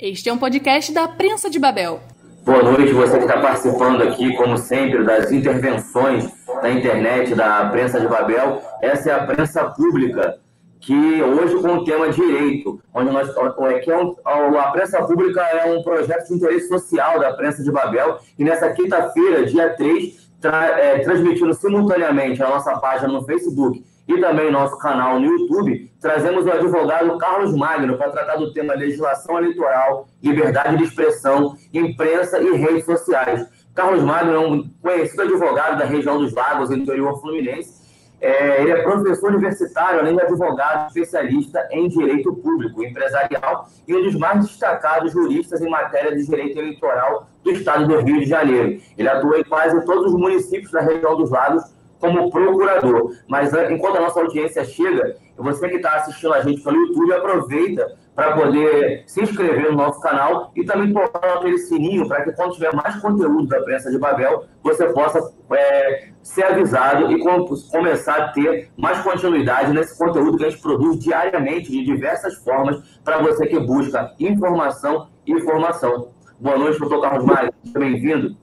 Este é um podcast da Prensa de Babel. Boa noite, você que está participando aqui, como sempre, das intervenções da internet da Prensa de Babel. Essa é a prensa pública, que hoje com o tema direito, onde nós, é que é um, a prensa pública é um projeto de interesse social da Prensa de Babel, e nessa quinta-feira, dia 3, tra, é, transmitindo simultaneamente a nossa página no Facebook e também nosso canal no YouTube, trazemos o advogado Carlos Magno para tratar do tema legislação eleitoral, liberdade de expressão, imprensa e redes sociais. Carlos Magno é um conhecido advogado da região dos Lagos, interior fluminense. É, ele é professor universitário, além de advogado especialista em direito público, empresarial e um dos mais destacados juristas em matéria de direito eleitoral do estado do Rio de Janeiro. Ele atua em quase todos os municípios da região dos Lagos como procurador. Mas enquanto a nossa audiência chega, você que está assistindo a gente pelo YouTube, aproveita para poder se inscrever no nosso canal e também tocar aquele sininho para que quando tiver mais conteúdo da Prensa de Babel, você possa é, ser avisado e com, começar a ter mais continuidade nesse conteúdo que a gente produz diariamente, de diversas formas, para você que busca informação e formação. Boa noite, doutor Carlos Maia. Bem-vindo.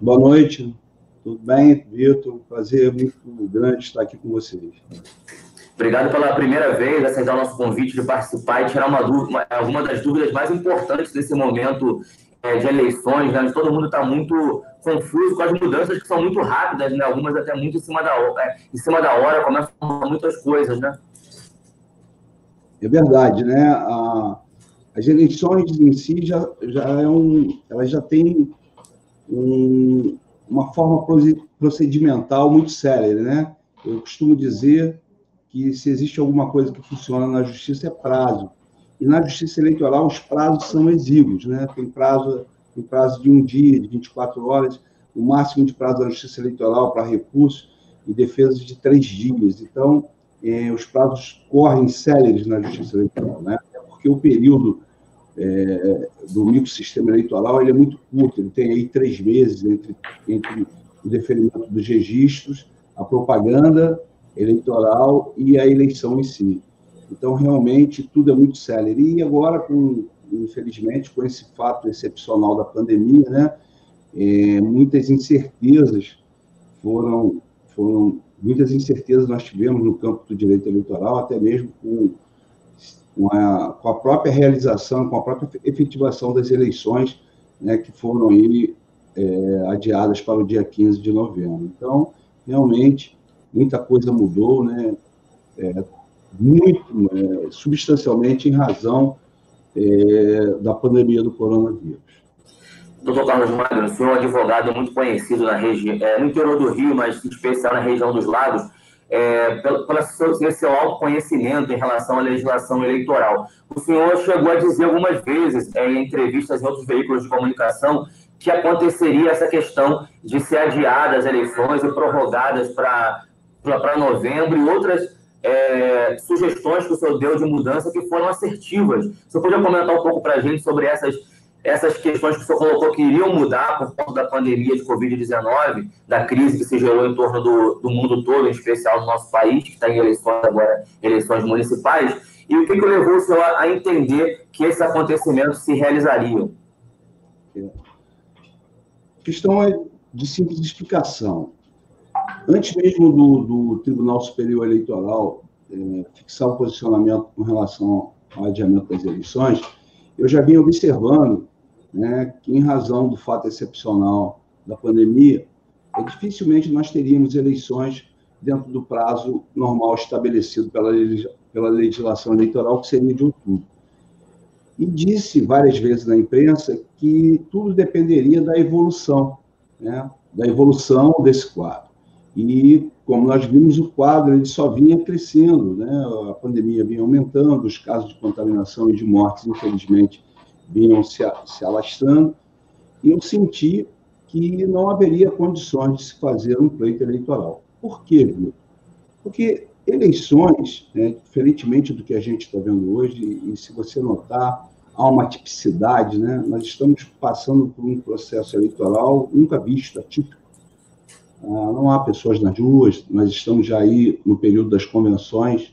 Boa noite. Tudo bem, Vitor? Prazer muito grande estar aqui com vocês. Obrigado pela primeira vez aceitar o nosso convite de participar e tirar uma dúvida, uma das dúvidas mais importantes desse momento é, de eleições, né? todo mundo está muito confuso com as mudanças que são muito rápidas, né? algumas até muito em cima da hora, é, em cima da hora começam muitas coisas, né? É verdade, né? A, as eleições em si já, já é um, elas já têm um, uma forma procedimental muito séria, né? Eu costumo dizer que se existe alguma coisa que funciona na justiça é prazo. E na justiça eleitoral os prazos são exíguos, né? Tem prazo, tem prazo de um dia, de 24 horas, o máximo de prazo da justiça eleitoral para recurso e defesa de três dias. Então, eh, os prazos correm céleres na justiça eleitoral, né? Porque o período é, do microsistema eleitoral ele é muito curto, ele tem aí três meses entre, entre o deferimento dos registros, a propaganda eleitoral e a eleição em si. Então, realmente, tudo é muito célere. E agora, com, infelizmente, com esse fato excepcional da pandemia, né, é, muitas incertezas foram, foram, muitas incertezas nós tivemos no campo do direito eleitoral, até mesmo com com a, com a própria realização, com a própria efetivação das eleições, né, que foram aí é, adiadas para o dia 15 de novembro. Então, realmente, muita coisa mudou, né, é, muito, é, substancialmente, em razão é, da pandemia do coronavírus. Doutor Carlos Magno, o senhor é um advogado muito conhecido na região, é, no interior do Rio, mas em especial na região dos lagos é, pelo, pelo seu, seu autoconhecimento em relação à legislação eleitoral. O senhor chegou a dizer algumas vezes, é, em entrevistas em outros veículos de comunicação, que aconteceria essa questão de ser adiadas as eleições e prorrogadas para novembro e outras é, sugestões que o senhor deu de mudança que foram assertivas. Senhor podia comentar um pouco para a gente sobre essas essas questões que o senhor colocou que iriam mudar por conta da pandemia de Covid-19, da crise que se gerou em torno do, do mundo todo, em especial no nosso país, que está em eleições agora, eleições municipais, e o que, que levou o senhor a entender que esses acontecimentos se realizariam? A questão é de simples explicação. Antes mesmo do, do Tribunal Superior Eleitoral é, fixar o posicionamento com relação ao adiamento das eleições, eu já vinha observando né, que, em razão do fato excepcional da pandemia, é, dificilmente nós teríamos eleições dentro do prazo normal estabelecido pela, pela legislação eleitoral, que seria de outubro. E disse várias vezes na imprensa que tudo dependeria da evolução, né, da evolução desse quadro. E, como nós vimos, o quadro ele só vinha crescendo, né? a pandemia vinha aumentando, os casos de contaminação e de mortes, infelizmente, vinham se, se alastrando, e eu senti que não haveria condições de se fazer um pleito eleitoral. Por quê, Vitor? Porque eleições, né, diferentemente do que a gente está vendo hoje, e se você notar, há uma tipicidade, né? nós estamos passando por um processo eleitoral nunca visto, atípico. Ah, não há pessoas nas ruas, nós estamos já aí no período das convenções,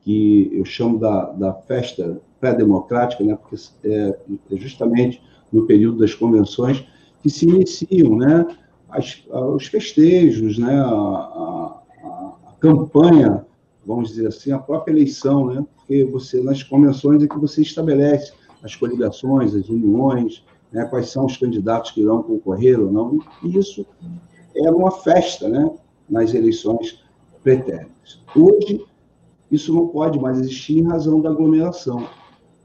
que eu chamo da, da festa pré-democrática, né? porque é, é justamente no período das convenções que se iniciam né? As, os festejos, né? a, a, a campanha, vamos dizer assim, a própria eleição, né? porque você, nas convenções, é que você estabelece as coligações, as uniões, né? quais são os candidatos que irão concorrer ou não, e isso é uma festa né? nas eleições pretéritas. Hoje, isso não pode mais existir em razão da aglomeração.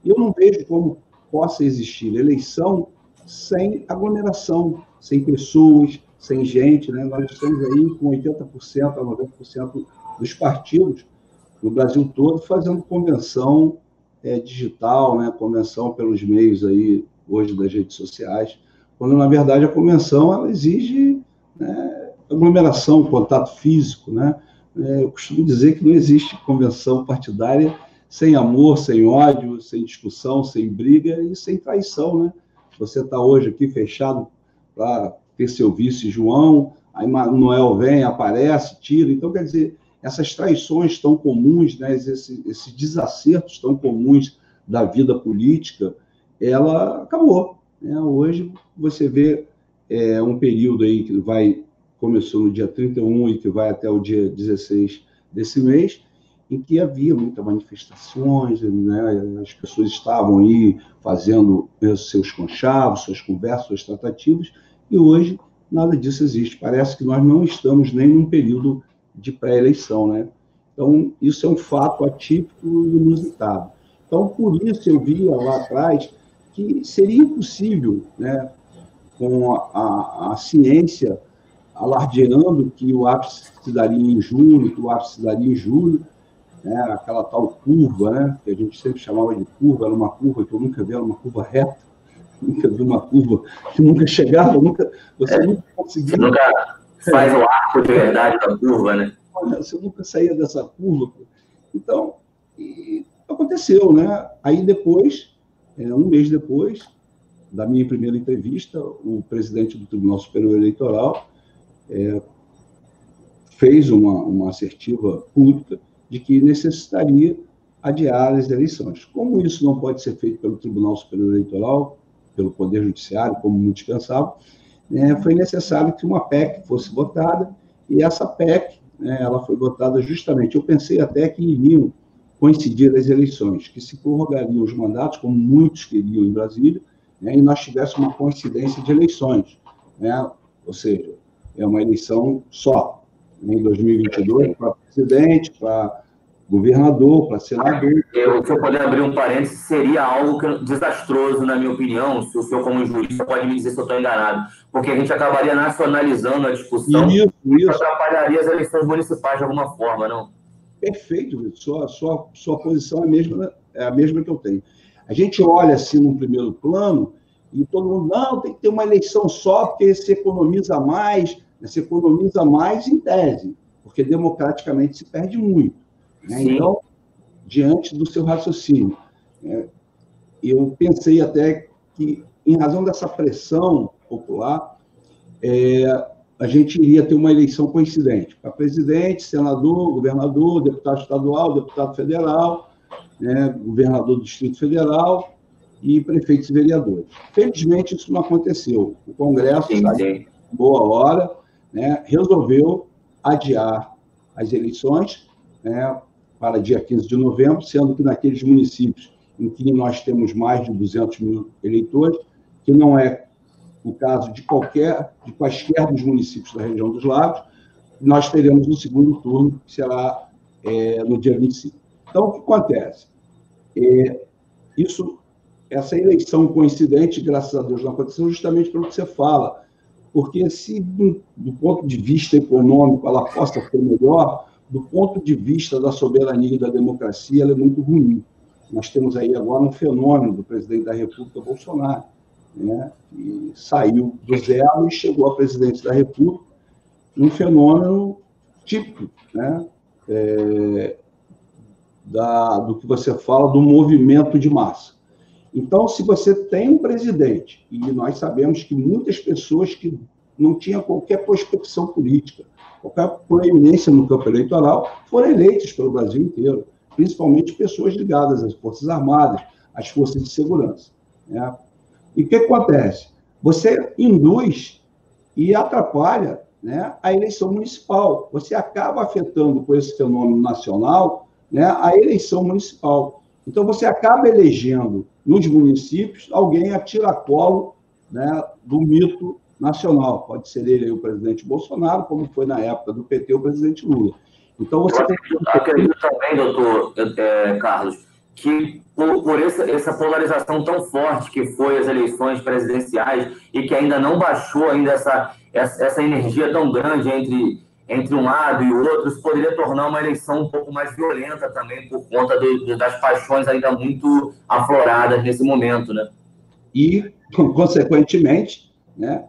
Eu não vejo como possa existir eleição sem aglomeração, sem pessoas, sem gente. Né? Nós estamos aí com 80% a 90% dos partidos no Brasil todo fazendo convenção é, digital, né? convenção pelos meios aí hoje das redes sociais, quando na verdade a convenção ela exige né, aglomeração, contato físico, né? É, eu costumo dizer que não existe convenção partidária sem amor, sem ódio, sem discussão, sem briga e sem traição, né? Você está hoje aqui fechado para ter seu vice João, aí Noel vem, aparece, tira. Então, quer dizer, essas traições tão comuns, né, esses, esses desacertos tão comuns da vida política, ela acabou. Né? Hoje você vê é, um período aí que vai começou no dia 31 e que vai até o dia 16 desse mês, em que havia muitas manifestações, né? as pessoas estavam aí fazendo seus conchavos, suas conversas, suas tratativas, e hoje nada disso existe. Parece que nós não estamos nem num período de pré-eleição, né? Então, isso é um fato atípico e inusitado. Então, por isso eu via lá atrás que seria impossível, né, com a, a, a ciência alardeando que o ápice se daria em junho, que o ápice se daria em julho, né, aquela tal curva, né, que a gente sempre chamava de curva, era uma curva que eu nunca vi, era uma curva reta, nunca vi uma curva que nunca chegava, nunca, você é, nunca conseguia. Você nunca faz o arco de verdade da curva, né? Você nunca saía dessa curva. Então, aconteceu, né? Aí depois, é, um mês depois da minha primeira entrevista, o presidente do Tribunal Superior Eleitoral é, fez uma, uma assertiva pública de que necessitaria adiar as eleições. Como isso não pode ser feito pelo Tribunal Superior Eleitoral, pelo Poder Judiciário, como muitos pensavam, né, foi necessário que uma PEC fosse votada, e essa PEC né, ela foi votada justamente. Eu pensei até que iriam coincidir as eleições, que se prorrogariam os mandatos, como muitos queriam em Brasília, né, e nós tivéssemos uma coincidência de eleições. Né, ou seja, é uma eleição só, em 2022, para presidente, para governador, para senador. Eu, se eu puder abrir um parênteses, seria algo desastroso, na minha opinião, se o senhor, como jurista, pode me dizer se eu estou enganado, porque a gente acabaria nacionalizando a discussão isso, e atrapalharia as eleições municipais de alguma forma, não? Perfeito, sua, sua, sua posição é a, mesma, é a mesma que eu tenho. A gente olha assim no primeiro plano e todo mundo, não, tem que ter uma eleição só, porque se economiza mais, se economiza mais em tese, porque democraticamente se perde muito. Né? Então, diante do seu raciocínio, é, eu pensei até que, em razão dessa pressão popular, é, a gente iria ter uma eleição coincidente para presidente, senador, governador, deputado estadual, deputado federal, né, governador do Distrito Federal e prefeitos e vereadores. Felizmente, isso não aconteceu. O Congresso, sim, sim. boa hora, né, resolveu adiar as eleições né, para dia 15 de novembro, sendo que naqueles municípios em que nós temos mais de 200 mil eleitores, que não é o caso de qualquer, de quaisquer dos municípios da região dos lagos, nós teremos no segundo turno, que será é, no dia 25. Então, o que acontece? É, isso, essa eleição coincidente, graças a Deus, não aconteceu justamente pelo que você fala, porque se, do, do ponto de vista econômico, ela possa ser melhor, do ponto de vista da soberania e da democracia, ela é muito ruim. Nós temos aí agora um fenômeno do presidente da República, Bolsonaro, né, que saiu do zero e chegou à presidência da República, um fenômeno típico né, é, da, do que você fala do movimento de massa. Então, se você tem um presidente, e nós sabemos que muitas pessoas que não tinham qualquer prospecção política, qualquer proeminência no campo eleitoral, foram eleitas pelo Brasil inteiro, principalmente pessoas ligadas às Forças Armadas, as forças de segurança. Né? E o que acontece? Você induz e atrapalha né, a eleição municipal. Você acaba afetando com esse fenômeno nacional né, a eleição municipal. Então, você acaba elegendo nos municípios alguém a tiracolo né, do mito nacional. Pode ser ele o presidente Bolsonaro, como foi na época do PT o presidente Lula. Então, você Eu tem... acredito também, doutor é, Carlos, que por, por essa, essa, polarização tão forte que foi as eleições presidenciais e que ainda não baixou ainda essa, essa, essa energia tão grande entre, entre um lado e outro, isso poderia tornar uma eleição um pouco mais violenta também por conta do, das paixões ainda muito afloradas nesse momento, né? E, consequentemente, né,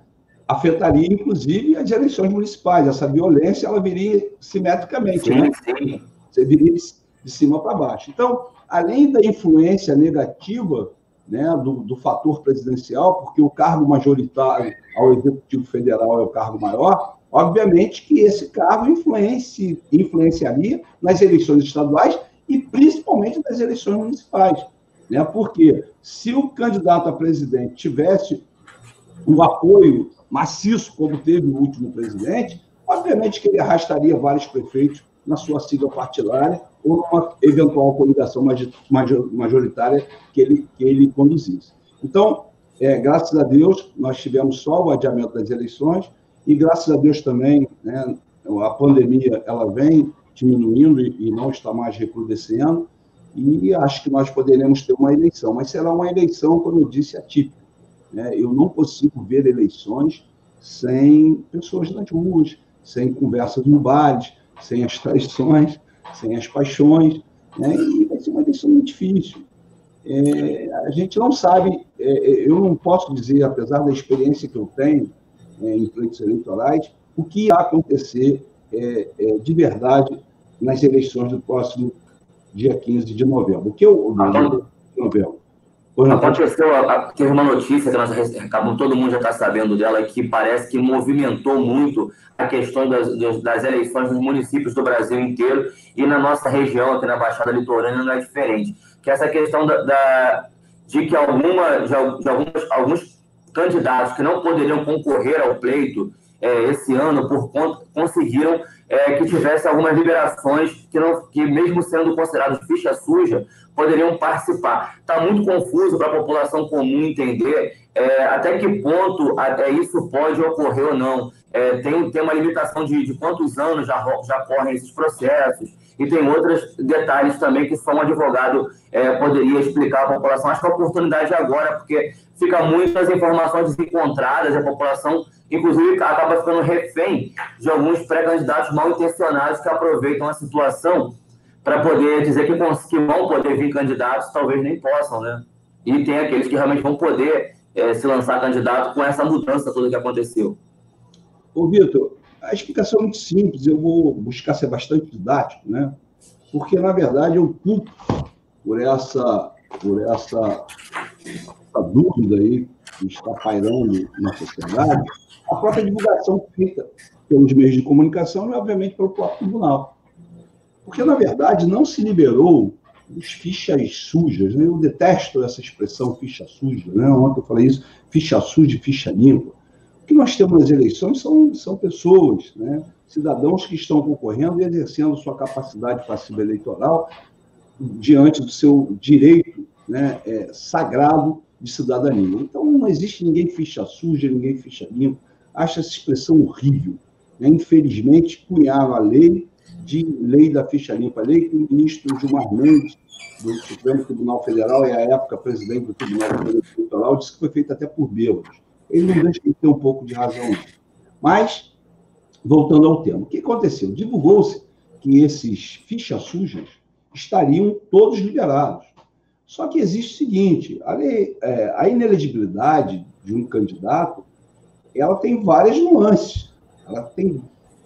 afetaria, inclusive, as eleições municipais. Essa violência, ela viria simetricamente, sim, né? Sim. Você viria de cima para baixo. Então, além da influência negativa né, do, do, fator presidencial, porque o cargo majoritário ao Executivo Federal é o cargo maior, obviamente que esse cargo influenci, influenciaria nas eleições estaduais e principalmente nas eleições municipais. Né? Porque se o candidato a presidente tivesse o apoio maciço, como teve o último presidente, obviamente que ele arrastaria vários prefeitos na sua sigla partidária ou numa eventual coligação majoritária que ele, que ele conduzisse. Então, é, graças a Deus, nós tivemos só o adiamento das eleições e, graças a Deus também, né, a pandemia ela vem diminuindo e, não está mais recrudescendo e acho que nós poderemos ter uma eleição, mas será uma eleição, como eu disse, atípica. Né? Eu não consigo ver eleições sem pessoas nas ruas, sem conversas no bares, sem as traições, sem as paixões, né? e vai ser uma eleição muito difícil. É, a gente não sabe, é, é, eu não posso dizer, apesar da experiência que eu tenho é, em pleitos eleitorais, o que irá acontecer é, é, de verdade nas eleições do próximo dia 15 de novembro. O que eu, de novembro? Aconteceu, teve uma notícia que nós acabamos, todo mundo já está sabendo dela, que parece que movimentou muito a questão das, das eleições nos municípios do Brasil inteiro e na nossa região, aqui na Baixada Litorânea, não é diferente. Que essa questão da, da de que alguma, de, de alguns candidatos que não poderiam concorrer ao pleito é, esse ano por conta conseguiram é, que tivesse algumas liberações que, não, que mesmo sendo considerados ficha suja, poderiam participar. Está muito confuso para a população comum entender é, até que ponto até isso pode ocorrer ou não. É, tem, tem uma limitação de, de quantos anos já, já correm esses processos, e tem outros detalhes também que só um advogado é, poderia explicar à população. Acho que a oportunidade é agora, porque fica muitas informações desencontradas, a população, inclusive, acaba ficando refém de alguns pré-candidatos mal intencionados que aproveitam a situação para poder dizer que, que vão poder vir candidatos, talvez nem possam, né? E tem aqueles que realmente vão poder é, se lançar candidato com essa mudança toda que aconteceu. Ô, Vitor, a explicação é muito simples, eu vou buscar ser bastante didático, né? Porque, na verdade, eu culpo por essa, por essa, essa dúvida aí que está pairando na sociedade, a própria divulgação feita pelos meios de comunicação e, obviamente, pelo próprio tribunal. Porque, na verdade, não se liberou os fichas sujas. Né? Eu detesto essa expressão ficha suja. Né? Ontem eu falei isso, ficha suja e ficha limpa. Que nós temos nas eleições são, são pessoas, né? cidadãos que estão concorrendo e exercendo sua capacidade passiva eleitoral diante do seu direito né, é, sagrado de cidadania. Então, não existe ninguém ficha suja, ninguém ficha limpa. Acho essa expressão horrível. Né? Infelizmente, cunharam a lei de lei da ficha limpa, lei que o ministro Gilmar Mendes, do Supremo Tribunal Federal, e à época presidente do Tribunal Eleitoral, disse que foi feita até por bêbados. Ele não deixa de ter um pouco de razão. Mas, voltando ao tema, o que aconteceu? Divulgou-se que esses fichas sujas estariam todos liberados. Só que existe o seguinte: a, lei, é, a inelegibilidade de um candidato ela tem várias nuances, ela tem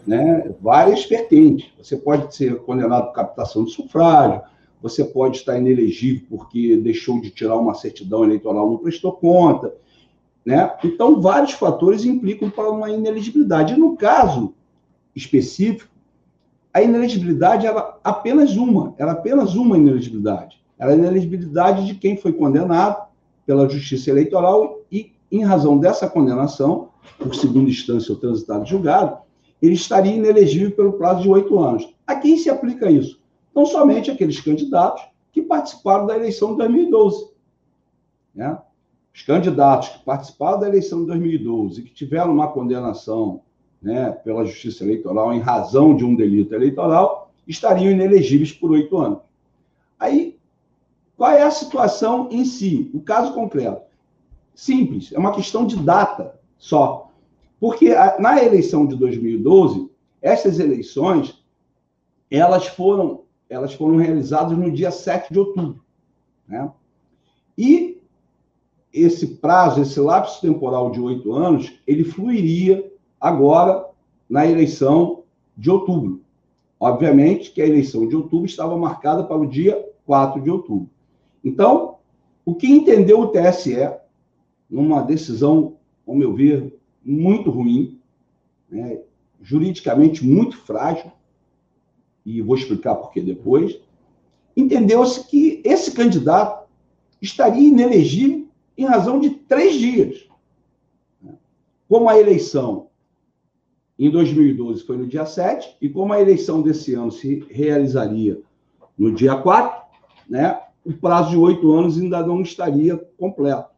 né, várias vertentes. Você pode ser condenado por captação de sufrágio, você pode estar inelegível porque deixou de tirar uma certidão eleitoral, não prestou conta. Né? Então, vários fatores implicam para uma inelegibilidade. E no caso específico, a inelegibilidade era apenas uma, era apenas uma inelegibilidade. era a inelegibilidade de quem foi condenado pela Justiça Eleitoral e, em razão dessa condenação, por segunda instância ou transitado julgado, ele estaria inelegível pelo prazo de oito anos. A quem se aplica isso? Não somente aqueles candidatos que participaram da eleição de 2012. Né? Os candidatos que participaram da eleição de 2012 e que tiveram uma condenação né, pela Justiça Eleitoral em razão de um delito eleitoral estariam inelegíveis por oito anos. Aí, qual é a situação em si? O caso concreto. Simples, é uma questão de data só. Porque na eleição de 2012, essas eleições, elas foram, elas foram realizadas no dia 7 de outubro. Né? E esse prazo, esse lapso temporal de oito anos, ele fluiria agora na eleição de outubro. Obviamente que a eleição de outubro estava marcada para o dia 4 de outubro. Então, o que entendeu o TSE, numa decisão, ao meu ver, muito ruim, né, juridicamente muito frágil, e vou explicar por que depois, entendeu-se que esse candidato estaria inelegível em razão de três dias. Como a eleição em 2012 foi no dia 7, e como a eleição desse ano se realizaria no dia 4, né, o prazo de oito anos ainda não estaria completo.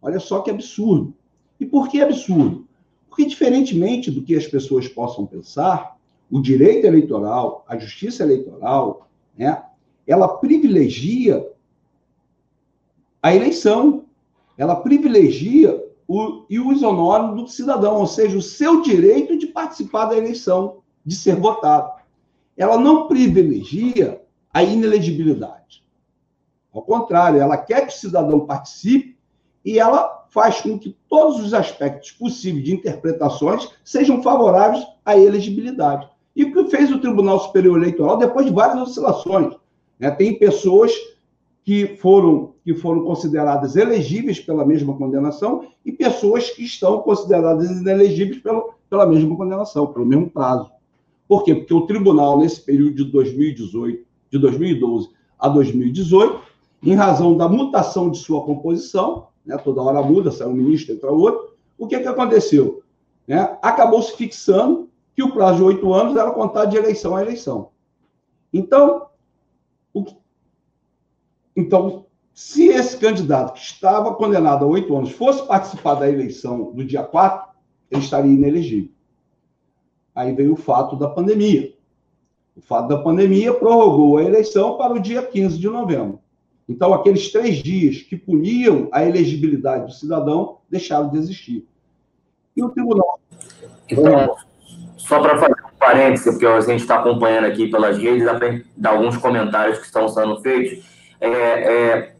Olha só que absurdo. E por que absurdo? Porque, diferentemente do que as pessoas possam pensar, o direito eleitoral, a justiça eleitoral, né, ela privilegia a eleição, ela privilegia o, isonônimo do cidadão, ou seja, o seu direito de participar da eleição, de ser votado. Ela não privilegia a inelegibilidade. Ao contrário, ela quer que o cidadão participe e ela faz com que todos os aspectos possíveis de interpretações sejam favoráveis à elegibilidade. E o que fez o Tribunal Superior Eleitoral depois de várias oscilações? Né? Tem pessoas que foram, que foram consideradas elegíveis pela mesma condenação e pessoas que estão consideradas inelegíveis pelo, pela mesma condenação, pelo mesmo prazo. Por quê? Porque o tribunal, nesse período de 2018, de 2012 a 2018, em razão da mutação de sua composição, né, toda hora muda, sai um ministro, entra outro, o que, que aconteceu? Né? Acabou se fixando que o prazo de oito anos era contado de eleição a eleição. Então, o, então, se esse candidato que estava condenado a oito anos fosse participar da eleição do dia 4, ele estaria inelegível. Aí veio o fato da pandemia. O fato da pandemia prorrogou a eleição para o dia 15 de novembro. Então, aqueles três dias que puniam a elegibilidade do cidadão deixaram de existir. E o tribunal. Então, só para fazer um parêntese, porque a gente está acompanhando aqui pelas redes, dá alguns comentários que estão sendo feitos. É, é,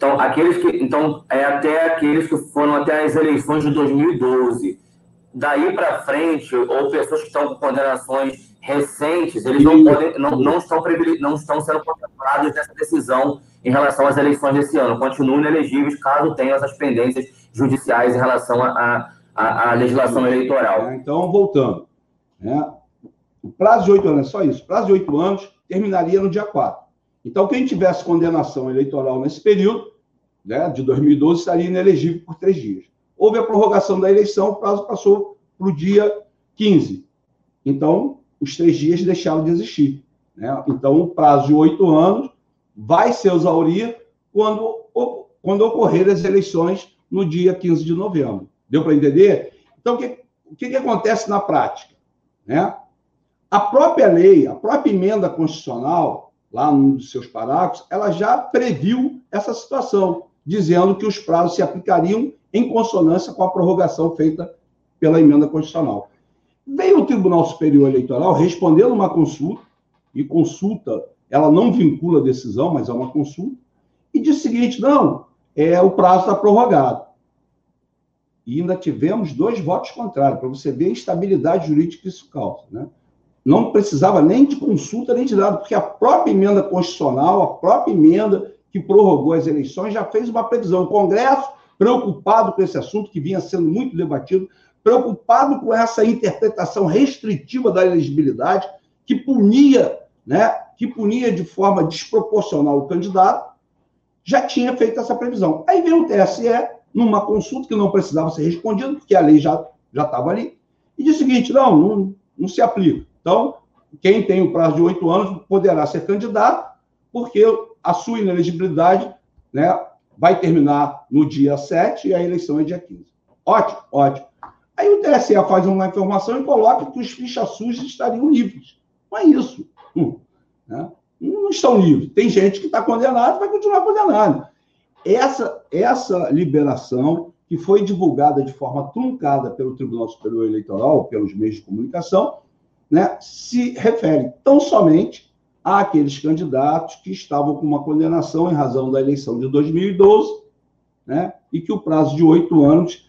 então, aqueles que, então, é até aqueles que foram até as eleições de 2012. Daí para frente, ou pessoas que estão com condenações recentes, eles não, podem, não, não, estão, não estão sendo contemplados nessa decisão em relação às eleições desse ano. Continuam inelegíveis caso tenham essas pendências judiciais em relação à legislação eleitoral. É, então, voltando. Né? O prazo de oito anos, é só isso. O prazo de oito anos terminaria no dia 4. Então, quem tivesse condenação eleitoral nesse período, né, de 2012, estaria inelegível por três dias. Houve a prorrogação da eleição, o prazo passou para o dia 15. Então, os três dias deixaram de existir. Né? Então, o prazo de oito anos vai se exaurir quando, quando ocorrer as eleições no dia 15 de novembro. Deu para entender? Então, o que, o que, que acontece na prática? Né? A própria lei, a própria emenda constitucional, lá num dos seus parágrafos, ela já previu essa situação, dizendo que os prazos se aplicariam em consonância com a prorrogação feita pela emenda constitucional. Veio o Tribunal Superior Eleitoral respondendo uma consulta, e consulta, ela não vincula a decisão, mas é uma consulta, e disse o seguinte: não, é, o prazo está prorrogado. E ainda tivemos dois votos contrários, para você ver a instabilidade jurídica que isso causa. Né? Não precisava nem de consulta nem de nada, porque a própria emenda constitucional, a própria emenda que prorrogou as eleições já fez uma previsão. O Congresso, preocupado com esse assunto que vinha sendo muito debatido, preocupado com essa interpretação restritiva da elegibilidade, que punia, né, que punia de forma desproporcional o candidato, já tinha feito essa previsão. Aí veio o TSE, numa consulta que não precisava ser respondida, porque a lei já estava ali, e disse o seguinte: não, não, não se aplica. Então, quem tem o prazo de oito anos poderá ser candidato, porque a sua inelegibilidade né, vai terminar no dia 7 e a eleição é dia 15. Ótimo, ótimo. Aí o TSE faz uma informação e coloca que os fichas sujas estariam livres. Não é isso. Hum, né? Não estão livres. Tem gente que está condenada e vai continuar condenado. Essa, essa liberação que foi divulgada de forma truncada pelo Tribunal Superior Eleitoral, pelos meios de comunicação, né, se refere tão somente àqueles candidatos que estavam com uma condenação em razão da eleição de 2012, né, e que o prazo de oito anos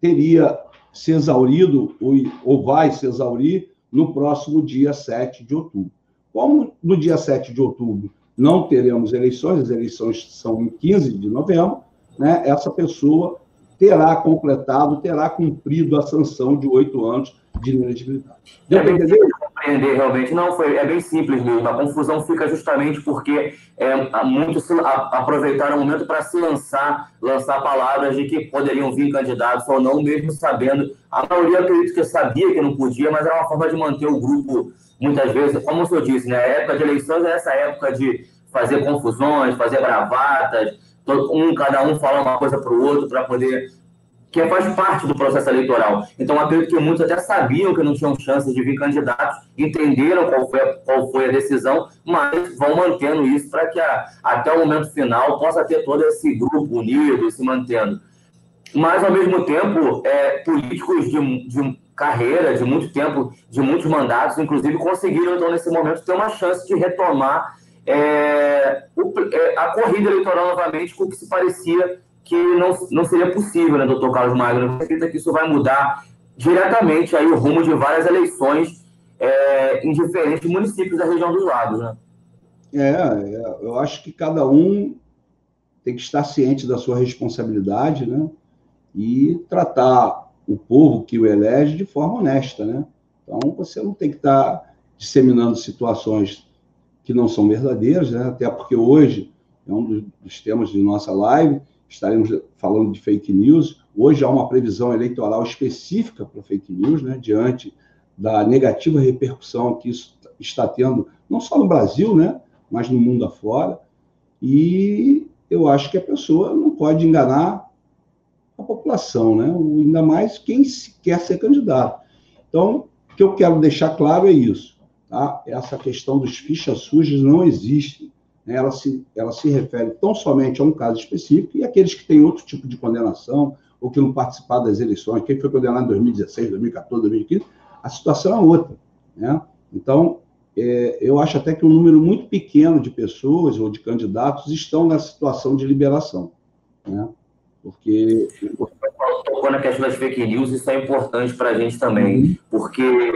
teria se exaurido, ou, ou vai se exaurir, no próximo dia 7 de outubro. Como no dia 7 de outubro não teremos eleições, as eleições são em 15 de novembro, né, essa pessoa terá completado, terá cumprido a sanção de oito anos de inelegibilidade. Deu é entender? compreender realmente. Não, foi, é bem simples mesmo. A confusão fica justamente porque é, muitos aproveitaram o momento para se lançar, lançar palavras de que poderiam vir candidatos ou não, mesmo sabendo. A maioria acredito que sabia que não podia, mas era uma forma de manter o grupo, muitas vezes, como o senhor disse, né? A época de eleições é essa época de fazer confusões, fazer bravatas, um, cada um falar uma coisa para o outro para poder que faz parte do processo eleitoral. Então, acredito que muitos até sabiam que não tinham chances de vir candidatos, entenderam qual foi a, qual foi a decisão, mas vão mantendo isso para que a, até o momento final possa ter todo esse grupo unido, se mantendo. Mas, ao mesmo tempo, é, políticos de, de carreira, de muito tempo, de muitos mandatos, inclusive, conseguiram, então, nesse momento, ter uma chance de retomar é, o, é, a corrida eleitoral novamente com o que se parecia que não, não seria possível, né, doutor Carlos Magno? Acredita que isso vai mudar diretamente aí o rumo de várias eleições é, em diferentes municípios da região dos lagos, né? É, é, eu acho que cada um tem que estar ciente da sua responsabilidade, né? E tratar o povo que o elege de forma honesta, né? Então, você não tem que estar disseminando situações que não são verdadeiras, né? até porque hoje é um dos temas de nossa live, estaremos falando de fake news. Hoje há uma previsão eleitoral específica para fake news, né? diante da negativa repercussão que isso está tendo, não só no Brasil, né? mas no mundo afora. E eu acho que a pessoa não pode enganar a população, né? ainda mais quem quer ser candidato. Então, o que eu quero deixar claro é isso Essa questão dos fichas sujas não existe. Né? Ela, se, ela se refere tão somente a um caso específico e aqueles que têm outro tipo de condenação ou que não participaram das eleições, quem foi condenado em 2016, 2014, 2015, a situação é outra. Né? Então, é, eu acho até que um número muito pequeno de pessoas ou de candidatos estão nessa situação de liberação. Né? Porque. Tocou na questão das fake news, isso é importante para a gente também, uhum. porque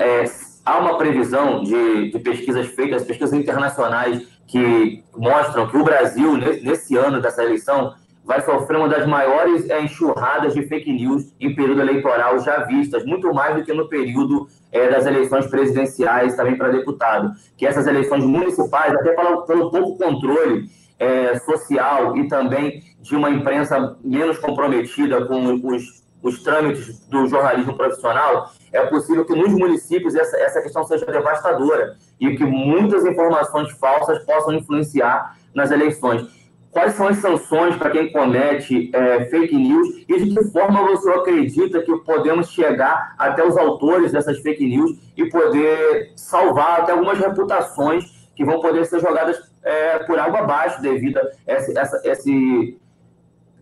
é, há uma previsão de, de, pesquisas feitas, pesquisas internacionais, que mostram que o Brasil, nesse ano dessa eleição, vai sofrer uma das maiores é, enxurradas de fake news em período eleitoral já vistas, muito mais do que no período é, das eleições presidenciais, também para deputado. Que essas eleições municipais, até pelo, pelo pouco controle é, social e também de uma imprensa menos comprometida com os, os trâmites do jornalismo profissional, é possível que nos municípios essa, essa questão seja devastadora e que muitas informações falsas possam influenciar nas eleições. Quais são as sanções para quem comete é, fake news e de que forma você acredita que podemos chegar até os autores dessas fake news e poder salvar até algumas reputações que vão poder ser jogadas é, por água abaixo devido a esse, essa, esse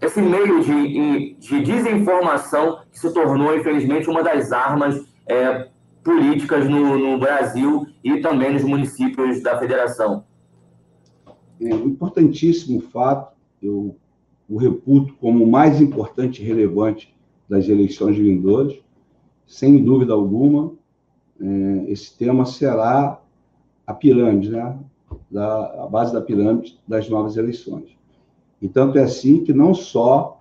esse meio de, de desinformação que se tornou, infelizmente, uma das armas é, políticas no, no, Brasil e também nos municípios da federação. É um importantíssimo fato, eu o reputo como o mais importante e relevante das eleições vindouras. Sem dúvida alguma, é, esse tema será a pirâmide, né? da, a base da pirâmide das novas eleições. E tanto é assim que não só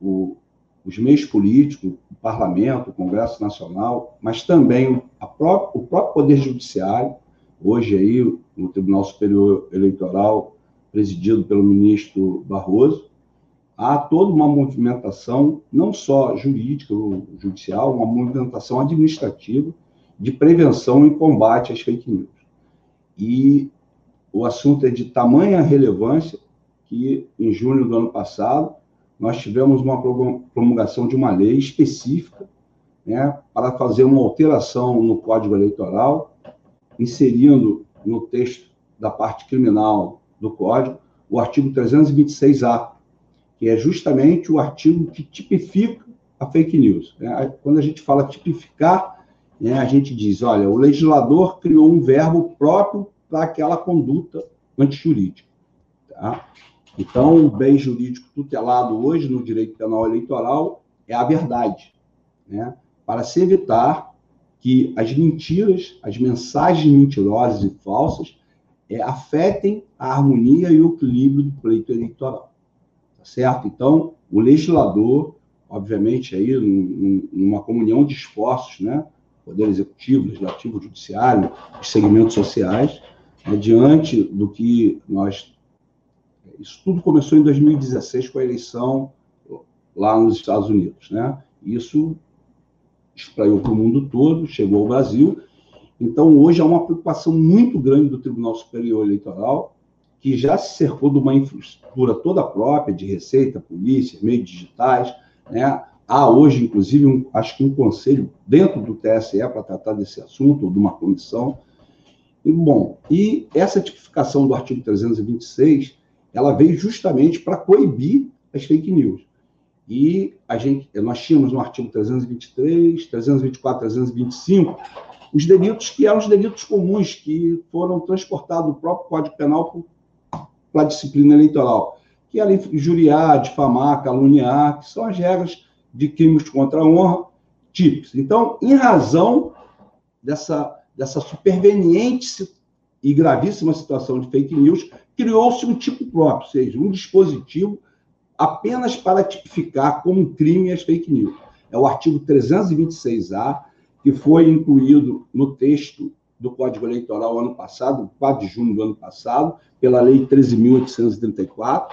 o, os meios políticos, o parlamento, o Congresso Nacional, mas também pró o próprio Poder Judiciário hoje aí no Tribunal Superior Eleitoral, presidido pelo ministro Barroso, há toda uma movimentação, não só jurídica, judicial, uma movimentação administrativa de prevenção e combate às fake news. E o assunto é de tamanha relevância que, em junho do ano passado, nós tivemos uma promulgação de uma lei específica né, para fazer uma alteração no Código Eleitoral, inserindo no texto da parte criminal do Código o artigo 326A, que é justamente o artigo que tipifica a fake news. Né? Quando a gente fala tipificar, né, a gente diz, olha, o legislador criou um verbo próprio para aquela conduta antijurídica. Tá? Então, o bem jurídico tutelado hoje no direito penal eleitoral é a verdade, né? para se evitar que as mentiras, as mensagens mentirosas e falsas é, afetem a harmonia e o equilíbrio do pleito eleitoral. Tá certo? Então, o legislador, obviamente, aí, numa comunhão de esforços, né? Poder Executivo, Legislativo, Judiciário, os segmentos sociais, né, diante do que nós. Isso tudo começou em 2016 com a eleição lá nos Estados Unidos. Né? Isso espraiou para o mundo todo, chegou ao Brasil. Então, hoje há uma preocupação muito grande do Tribunal Superior Eleitoral, que já se cercou de uma infraestrutura toda própria, de Receita, Polícia, meios digitais. Né? Há hoje, inclusive, um, acho que um conselho dentro do TSE para tratar desse assunto, ou de uma comissão. E, bom, e essa tipificação do artigo 326, ela veio justamente para coibir as fake news. E a gente, nós tínhamos no artigo 323, 324, 325, os delitos que eram os delitos comuns, que foram transportados do próprio Código Penal para a disciplina eleitoral, que era injuriar, difamar, caluniar, que são as regras de crimes contra a honra típicos. Então, em razão dessa dessa superveniente e gravíssima situação de fake news, criou-se um tipo próprio, ou seja, um dispositivo apenas para tipificar como crime as fake news. É o artigo 326A, que foi incluído no texto do Código Eleitoral ano passado, 4 de junho do ano passado, pela Lei 13.834,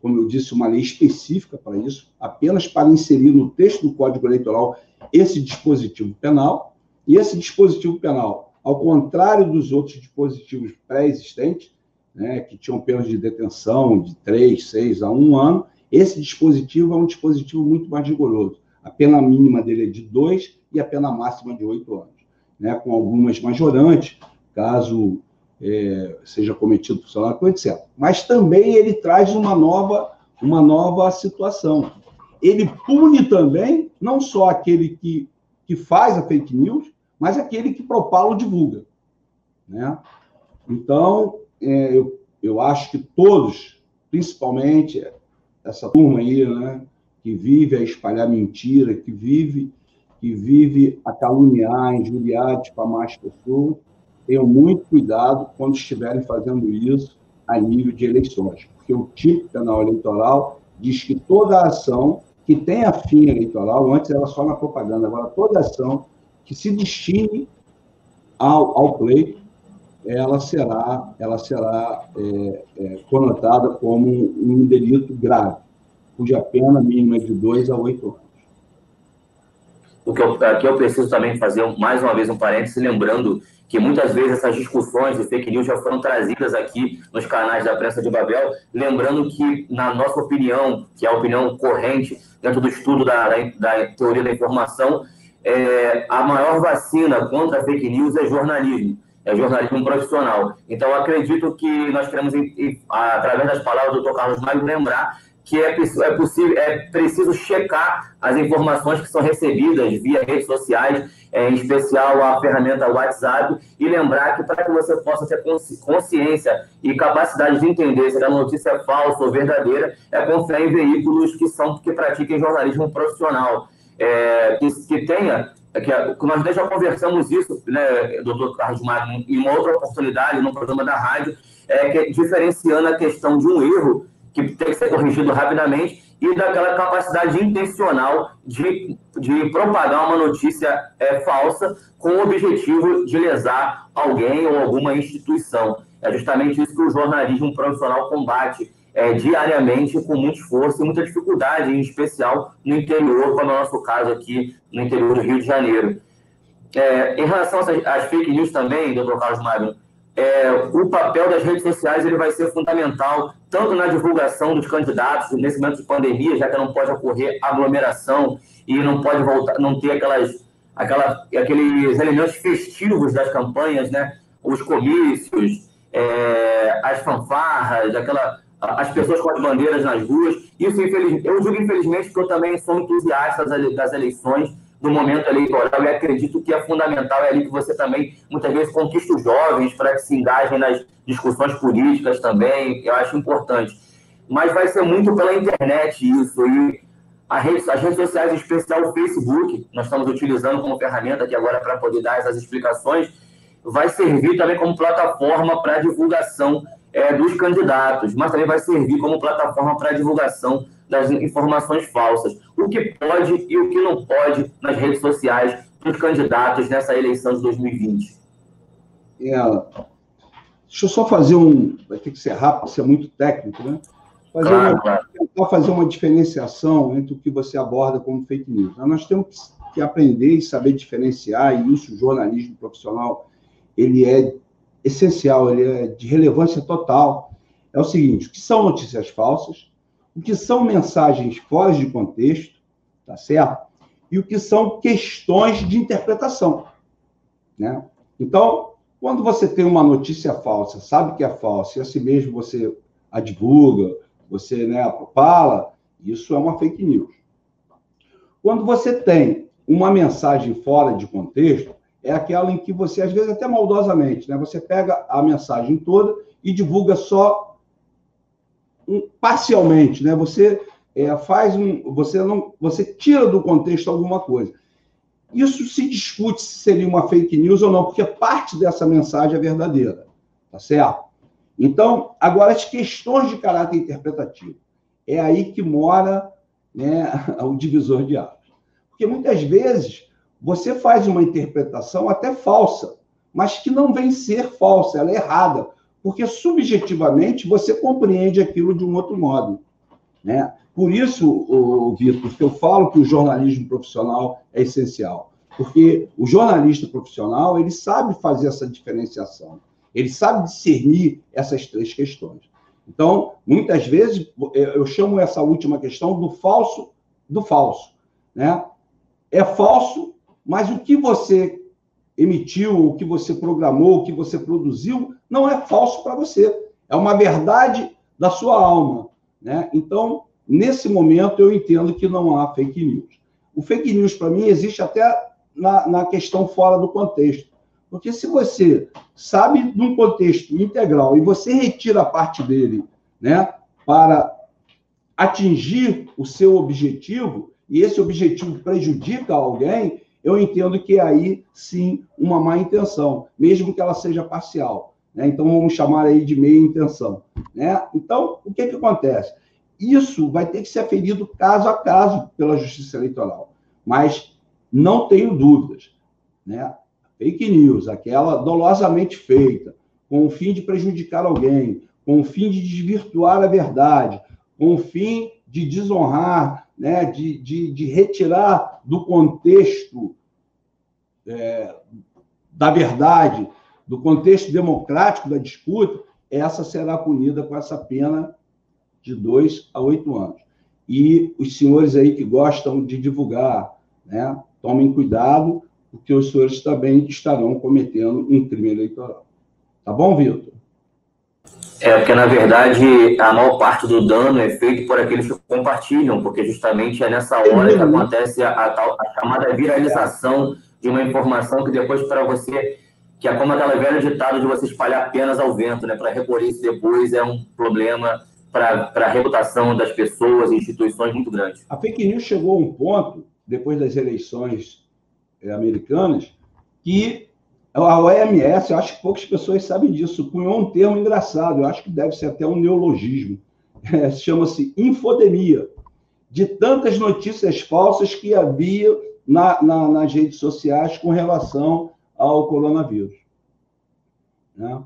como eu disse, uma lei específica para isso, apenas para inserir no texto do Código Eleitoral esse dispositivo penal. E esse dispositivo penal ao contrário dos outros dispositivos pré-existentes, né, que tinham penas de detenção de 3, 6 a 1 ano, esse dispositivo é um dispositivo muito mais rigoroso. A pena mínima dele é de 2 e a pena máxima de 8 anos, né, com algumas majorantes, caso é, seja cometido funcionário, etc. Mas também ele traz uma nova, uma nova situação. Ele pune também não só aquele que, que faz a fake news, mas aquele que propala ou divulga. Né? Então, é, eu, eu acho que todos, principalmente essa turma aí, né, que vive a espalhar mentira, que vive, que vive a caluniar, injuriar, difamar as pessoas, tenham muito cuidado quando estiverem fazendo isso a nível de eleições, porque o tipo penal eleitoral diz que toda ação que tenha fim eleitoral, antes era só na propaganda, agora toda ação que se destine ao, ao pleito, ela será, ela será é, é, conotada como um delito grave, cuja pena mínima é de 2 a 8 anos. O que eu, aqui eu preciso também fazer mais uma vez um parêntese, lembrando que muitas vezes essas discussões de fake news já foram trazidas aqui nos canais da Prensa de Babel, lembrando que, na nossa opinião, que é a opinião corrente dentro do estudo da, da, da teoria da informação, é, a maior vacina contra fake news é jornalismo, é jornalismo profissional. Então, acredito que nós queremos, através das palavras do Dr. Carlos Magno, lembrar que é, é, possível, é preciso checar as informações que são recebidas via redes sociais, é, em especial a ferramenta WhatsApp, e lembrar que para que você possa ter consciência e capacidade de entender se a notícia é falsa ou verdadeira, é confiar em veículos que são que pratiquem jornalismo profissional é, que, que, tenha, é que, nós já conversamos isso, né, doutor Carlos Magno, em uma outra oportunidade, no programa da rádio, é, que, diferenciando a questão de um erro que tem que ser corrigido rapidamente e daquela capacidade intencional de, de propagar uma notícia é, falsa com o objetivo de lesar alguém ou alguma instituição. É justamente isso que o jornalismo profissional combate é, diariamente com muito esforço e muita dificuldade, em especial no interior, como é o nosso caso aqui no interior do Rio de Janeiro. É, em relação às fake news também, doutor Carlos Magno, é, o papel das redes sociais ele vai ser fundamental, tanto na divulgação dos candidatos, nesse momento de pandemia, já que não pode ocorrer aglomeração e não pode voltar, não ter aquelas, aquela, aqueles elementos festivos das campanhas, né? os comícios, é, as fanfarras, aquela, as pessoas com as bandeiras nas ruas. Isso, infeliz, eu digo infelizmente, porque eu também sou entusiasta das eleições, no momento eleitoral e acredito que é fundamental, é ali que você também, muitas vezes, conquista os jovens para que se engajem nas discussões políticas também, eu acho importante. Mas vai ser muito pela internet isso, e rede, as redes sociais, em especial o Facebook, nós estamos utilizando como ferramenta aqui agora para poder dar essas explicações, vai servir também como plataforma para divulgação é, dos candidatos, mas também vai servir como plataforma para divulgação das informações falsas. O que pode e o que não pode nas redes sociais para os candidatos nessa eleição de 2020. É, deixa eu só fazer um. Vai ter que ser rápido, ser muito técnico, né? Fazer claro, uma, claro. Tentar fazer uma diferenciação entre o que você aborda como fake news. Nós temos que aprender e saber diferenciar, e isso o jornalismo profissional ele é essencial, ele é de relevância total. É o seguinte: o que são notícias falsas o que são mensagens fora de contexto, tá certo? E o que são questões de interpretação, né? Então, quando você tem uma notícia falsa, sabe que é falsa, e assim mesmo você a divulga, você né, fala, isso é uma fake news. Quando você tem uma mensagem fora de contexto, é aquela em que você, às vezes até maldosamente, né, você pega a mensagem toda e divulga só parcialmente, né? Você é, faz um, você não, você tira do contexto alguma coisa. Isso se discute se seria uma fake news ou não, porque parte dessa mensagem é verdadeira, tá certo? Então, agora as questões de caráter interpretativo é aí que mora, né, o divisor de águas, porque muitas vezes você faz uma interpretação até falsa, mas que não vem ser falsa, ela é errada, porque subjetivamente você compreende aquilo de um outro modo. Né? Por isso, Vitor, que eu falo que o jornalismo profissional é essencial, porque o jornalista profissional ele sabe fazer essa diferenciação, ele sabe discernir essas três questões. Então, muitas vezes eu chamo essa última questão do falso do falso, né? É falso, mas o que você emitiu, o que você programou, o que você produziu, não é falso para você. É uma verdade da sua alma. Né? Então, nesse momento, eu entendo que não há fake news. O fake news, para mim, existe até na, na questão fora do contexto. Porque se você sabe de um contexto integral e você retira a parte dele né, para atingir o seu objetivo, e esse objetivo prejudica alguém, eu entendo que é aí sim uma má intenção, mesmo que ela seja parcial. Né? Então vamos chamar aí de meia intenção. Né? Então, o que, que acontece? Isso vai ter que ser aferido caso a caso pela Justiça Eleitoral. Mas não tenho dúvidas. Né? Fake news, aquela dolosamente feita, com o fim de prejudicar alguém, com o fim de desvirtuar a verdade, com o fim de desonrar né, de, de, de retirar do contexto é, da verdade, do contexto democrático da disputa, essa será punida com essa pena de dois a oito anos. E os senhores aí que gostam de divulgar, né, tomem cuidado, porque os senhores também estarão cometendo um crime eleitoral. Tá bom, Vitor? É, porque na verdade a maior parte do dano é feito por aqueles que compartilham, porque justamente é nessa hora que acontece a, a, a chamada viralização de uma informação que depois para você, que é como aquela velha ditado de você espalhar apenas ao vento, né? Para recolher isso depois é um problema para a reputação das pessoas e instituições muito grande. A fake news chegou a um ponto, depois das eleições eh, americanas, que a OMS, eu acho que poucas pessoas sabem disso, cunhou um termo engraçado, eu acho que deve ser até um neologismo. É, Chama-se infodemia. de tantas notícias falsas que havia na, na, nas redes sociais com relação ao coronavírus. Né?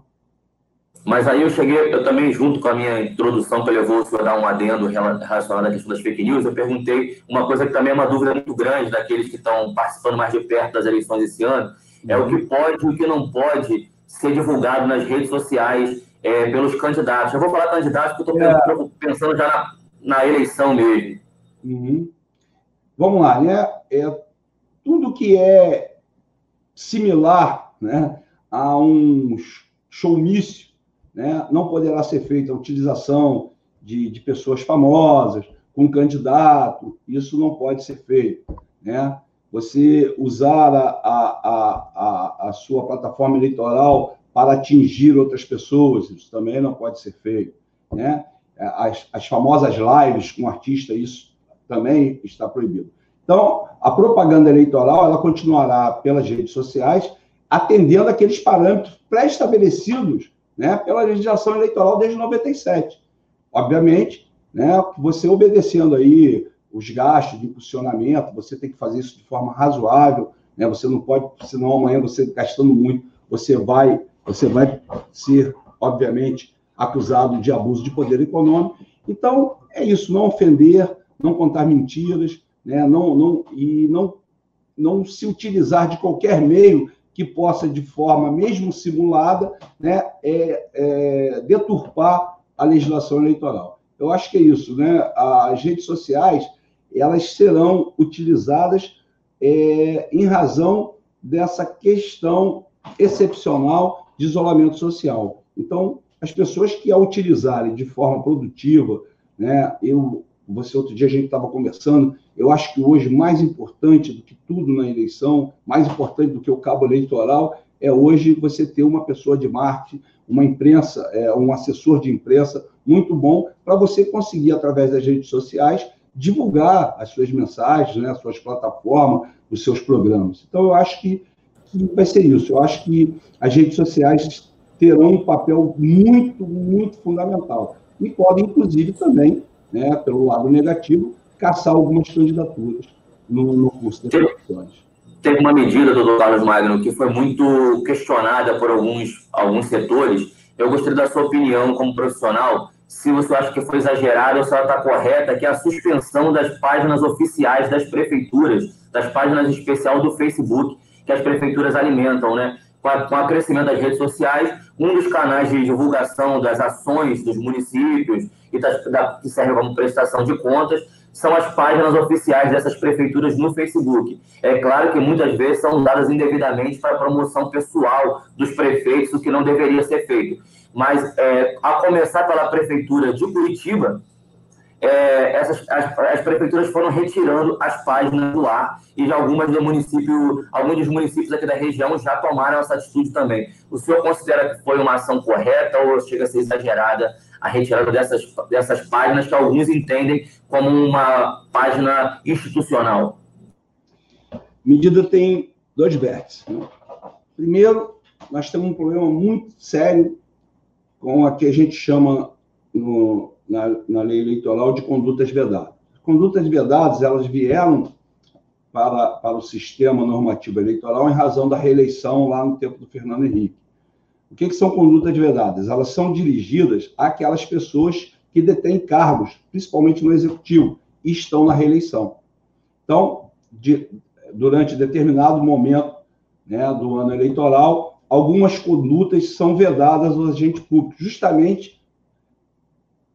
Mas aí eu cheguei, eu também, junto com a minha introdução, que levou o senhor a dar um adendo relacionado à questão das fake news, eu perguntei uma coisa que também é uma dúvida muito grande daqueles que estão participando mais de perto das eleições esse ano, é o que pode e o que não pode ser divulgado nas redes sociais é, pelos candidatos. Eu vou falar candidatos porque eu estou é. pensando já na, na eleição mesmo. Uhum. Vamos lá, né? É, tudo que é similar né, a um showmício né, não poderá ser feita a utilização de, de pessoas famosas, com candidato, isso não pode ser feito. Né? Você usar a, a, a, a sua plataforma eleitoral para atingir outras pessoas, isso também não pode ser feito. Né? As, as famosas lives com artista, isso também está proibido. Então, a propaganda eleitoral ela continuará pelas redes sociais, atendendo aqueles parâmetros pré-estabelecidos né, pela legislação eleitoral desde 97. Obviamente, né, você obedecendo aí os gastos de impulsionamento, você tem que fazer isso de forma razoável, né, você não pode, senão amanhã você gastando muito, você vai, você vai ser, obviamente, acusado de abuso de poder econômico. Então, é isso, não ofender, não contar mentiras, né, não, não, e não, não se utilizar de qualquer meio que possa, de forma mesmo simulada, né, é, é, deturpar a legislação eleitoral. Eu acho que é isso. Né? As redes sociais elas serão utilizadas é, em razão dessa questão excepcional de isolamento social. Então, as pessoas que a utilizarem de forma produtiva, né, eu, você outro dia a gente estava conversando, eu acho que hoje mais importante do que tudo na eleição, mais importante do que o cabo eleitoral, é hoje você ter uma pessoa de marketing, uma imprensa, é, um assessor de imprensa muito bom para você conseguir através das redes sociais divulgar as suas mensagens, né, as suas plataformas, os seus programas. Então eu acho que, que vai ser isso. Eu acho que as redes sociais terão um papel muito, muito fundamental e podem inclusive também, né, pelo lado negativo, caçar algumas candidaturas no, no curso das eleições. Teve uma medida, doutor Carlos Magno, que foi muito questionada por alguns, alguns setores. Eu gostaria da sua opinião como profissional, se você acha que foi exagerada ou se ela está correta, que é a suspensão das páginas oficiais das prefeituras, das páginas especiais do Facebook, que as prefeituras alimentam, né? Com o crescimento das redes sociais, um dos canais de divulgação das ações dos municípios e das, da, que serve como prestação de contas são as páginas oficiais dessas prefeituras no Facebook. É claro que muitas vezes são usadas indevidamente para promoção pessoal dos prefeitos, o que não deveria ser feito. Mas, é, a começar pela prefeitura de Curitiba, é, essas, as, as, prefeituras foram retirando as páginas do ar e já algumas do município, alguns dos municípios aqui da região já tomaram essa atitude também. O senhor considera que foi uma ação correta ou chega a ser exagerada a retirada dessas, dessas páginas que alguns entendem como uma página institucional? Medida tem dois vértices. Né? Primeiro, nós temos um problema muito sério com a que a gente chama no, na, na lei eleitoral de condutas vedadas. Condutas vedadas, elas vieram para, para o sistema normativo eleitoral em razão da reeleição lá no tempo do Fernando Henrique. O que, que são condutas vedadas? Elas são dirigidas àquelas pessoas que detêm cargos, principalmente no executivo, e estão na reeleição. Então, de, durante determinado momento né, do ano eleitoral, algumas condutas são vedadas aos agentes públicos, justamente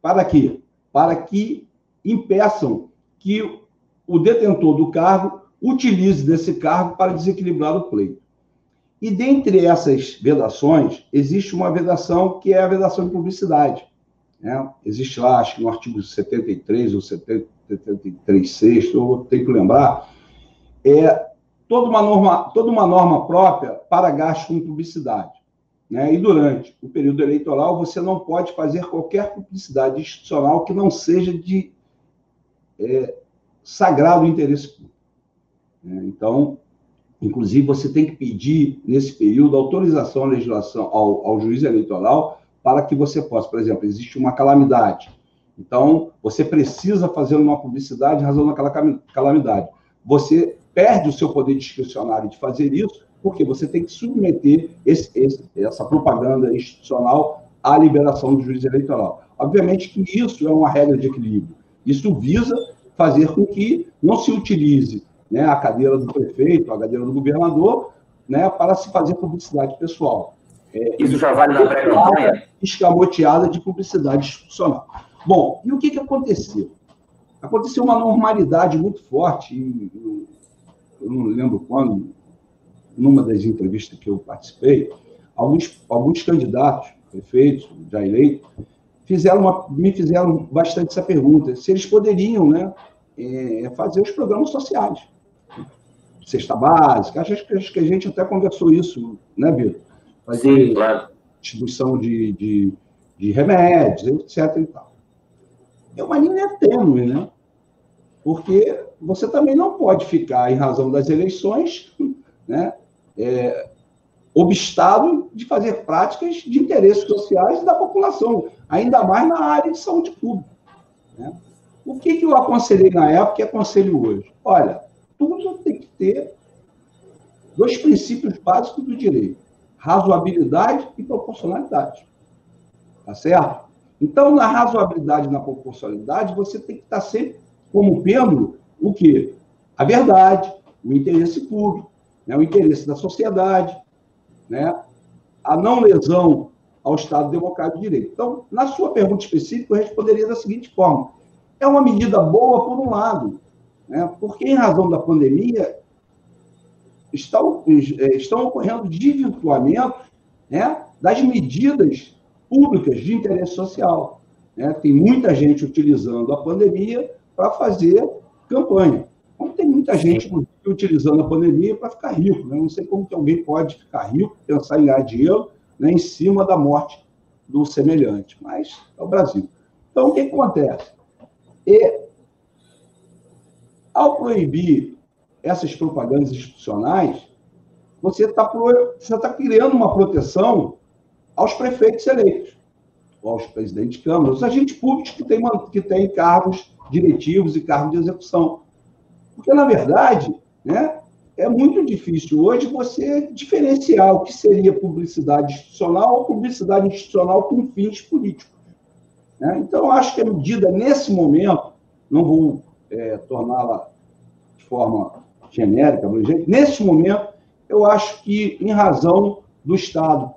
para quê? Para que impeçam que o detentor do cargo utilize desse cargo para desequilibrar o pleito. E dentre essas vedações, existe uma vedação que é a vedação de publicidade. Né? Existe lá, acho que no artigo 73 ou 73.6, eu tenho que lembrar, é toda uma norma, toda uma norma própria para gastos com publicidade. Né? E durante o período eleitoral, você não pode fazer qualquer publicidade institucional que não seja de é, sagrado interesse público. Né? Então, Inclusive, você tem que pedir, nesse período, autorização à legislação, ao, ao juiz eleitoral, para que você possa, por exemplo, existe uma calamidade Então, você precisa fazer uma publicidade em razão daquela calamidade. Você perde o seu poder discricionário de fazer isso, porque você tem que submeter esse, esse, essa propaganda institucional à liberação do juiz eleitoral. Obviamente que isso é uma regra de equilíbrio. Isso visa fazer com que não se utilize né, a cadeira do prefeito, a cadeira do governador, né, para se fazer publicidade pessoal. É, isso já vale na pré-campanha? Escamoteada de publicidade institucional. Bom, e o que, que aconteceu? Aconteceu uma normalidade muito forte, eu não lembro quando, numa das entrevistas que eu participei, alguns, alguns candidatos, prefeitos, já eleitos, fizeram uma, me fizeram bastante essa pergunta, se eles poderiam né, é, fazer os programas sociais. Cesta básica, acho, acho que a gente até conversou isso, né, Vitor? Fazer Sim, claro. distribuição de, de, de remédios, etc. E tal. É uma linha tênue, né? Porque você também não pode ficar, em razão das eleições, né, é, obstado de fazer práticas de interesses sociais da população, ainda mais na área de saúde pública. Né? O que, que eu aconselhei na época e aconselho hoje? Olha, tudo tem que ter dois princípios básicos do direito: razoabilidade e proporcionalidade. Tá certo? Então, na razoabilidade e na proporcionalidade, você tem que estar sempre como pêndulo o quê? A verdade, o interesse público, né? o interesse da sociedade, né? a não lesão ao Estado Democrático de Direito. Então, na sua pergunta específica, eu responderia da seguinte forma: é uma medida boa, por um lado, né? porque, em razão da pandemia, estão, é, estão ocorrendo desvirtuamentos né? das medidas públicas de interesse social. Né? Tem muita gente utilizando a pandemia para fazer campanha. Então, tem muita gente utilizando a pandemia para ficar rico. Né? Não sei como que alguém pode ficar rico, pensar em ganhar dinheiro né, em cima da morte do semelhante, mas é o Brasil. Então, o que, que acontece? E, ao proibir essas propagandas institucionais, você está você tá criando uma proteção aos prefeitos eleitos, aos presidentes de Câmara, aos agentes públicos que têm, que têm cargos diretivos e cargos de execução. Porque, na verdade, né, é muito difícil hoje você diferenciar o que seria publicidade institucional ou publicidade institucional com fins políticos. Né? Então, acho que a medida, nesse momento, não vou é, torná-la de forma genérica, nesse momento, eu acho que, em razão do Estado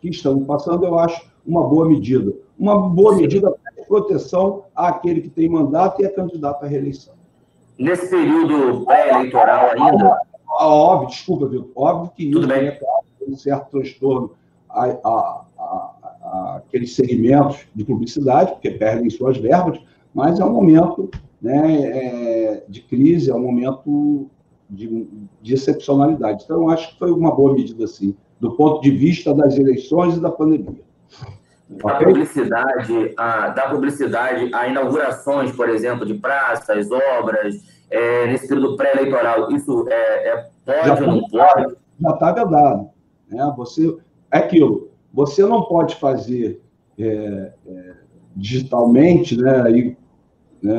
que estamos passando, eu acho uma boa medida. Uma boa medida proteção àquele que tem mandato e é candidato à reeleição. Nesse período pré-eleitoral ainda? Ah, óbvio, desculpa, Vitor. Óbvio que Tudo isso bem. é um certo transtorno a, a, a, aqueles segmentos de publicidade, porque perdem suas verbas, mas é um momento né, é, de crise, é um momento de, de excepcionalidade. Então, eu acho que foi uma boa medida, sim, do ponto de vista das eleições e da pandemia da publicidade, a, da publicidade a inaugurações, por exemplo, de praças, obras, é, nesse período pré-eleitoral, isso é, é pode ou não tá pode? Já está vedado. Né? Você, é aquilo, você não pode fazer é, é, digitalmente, né, e, né,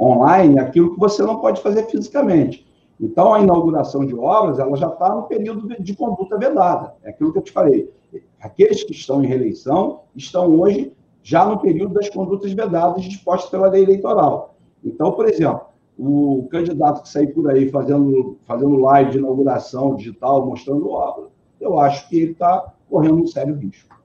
online, aquilo que você não pode fazer fisicamente. Então, a inauguração de obras, ela já está no período de, conduta vedada. É aquilo que eu te falei Aqueles que estão em reeleição estão hoje já no período das condutas vedadas dispostas pela lei eleitoral. Então, por exemplo, o candidato que sair por aí fazendo, fazendo live de inauguração digital, mostrando obra, eu acho que ele está correndo um sério risco.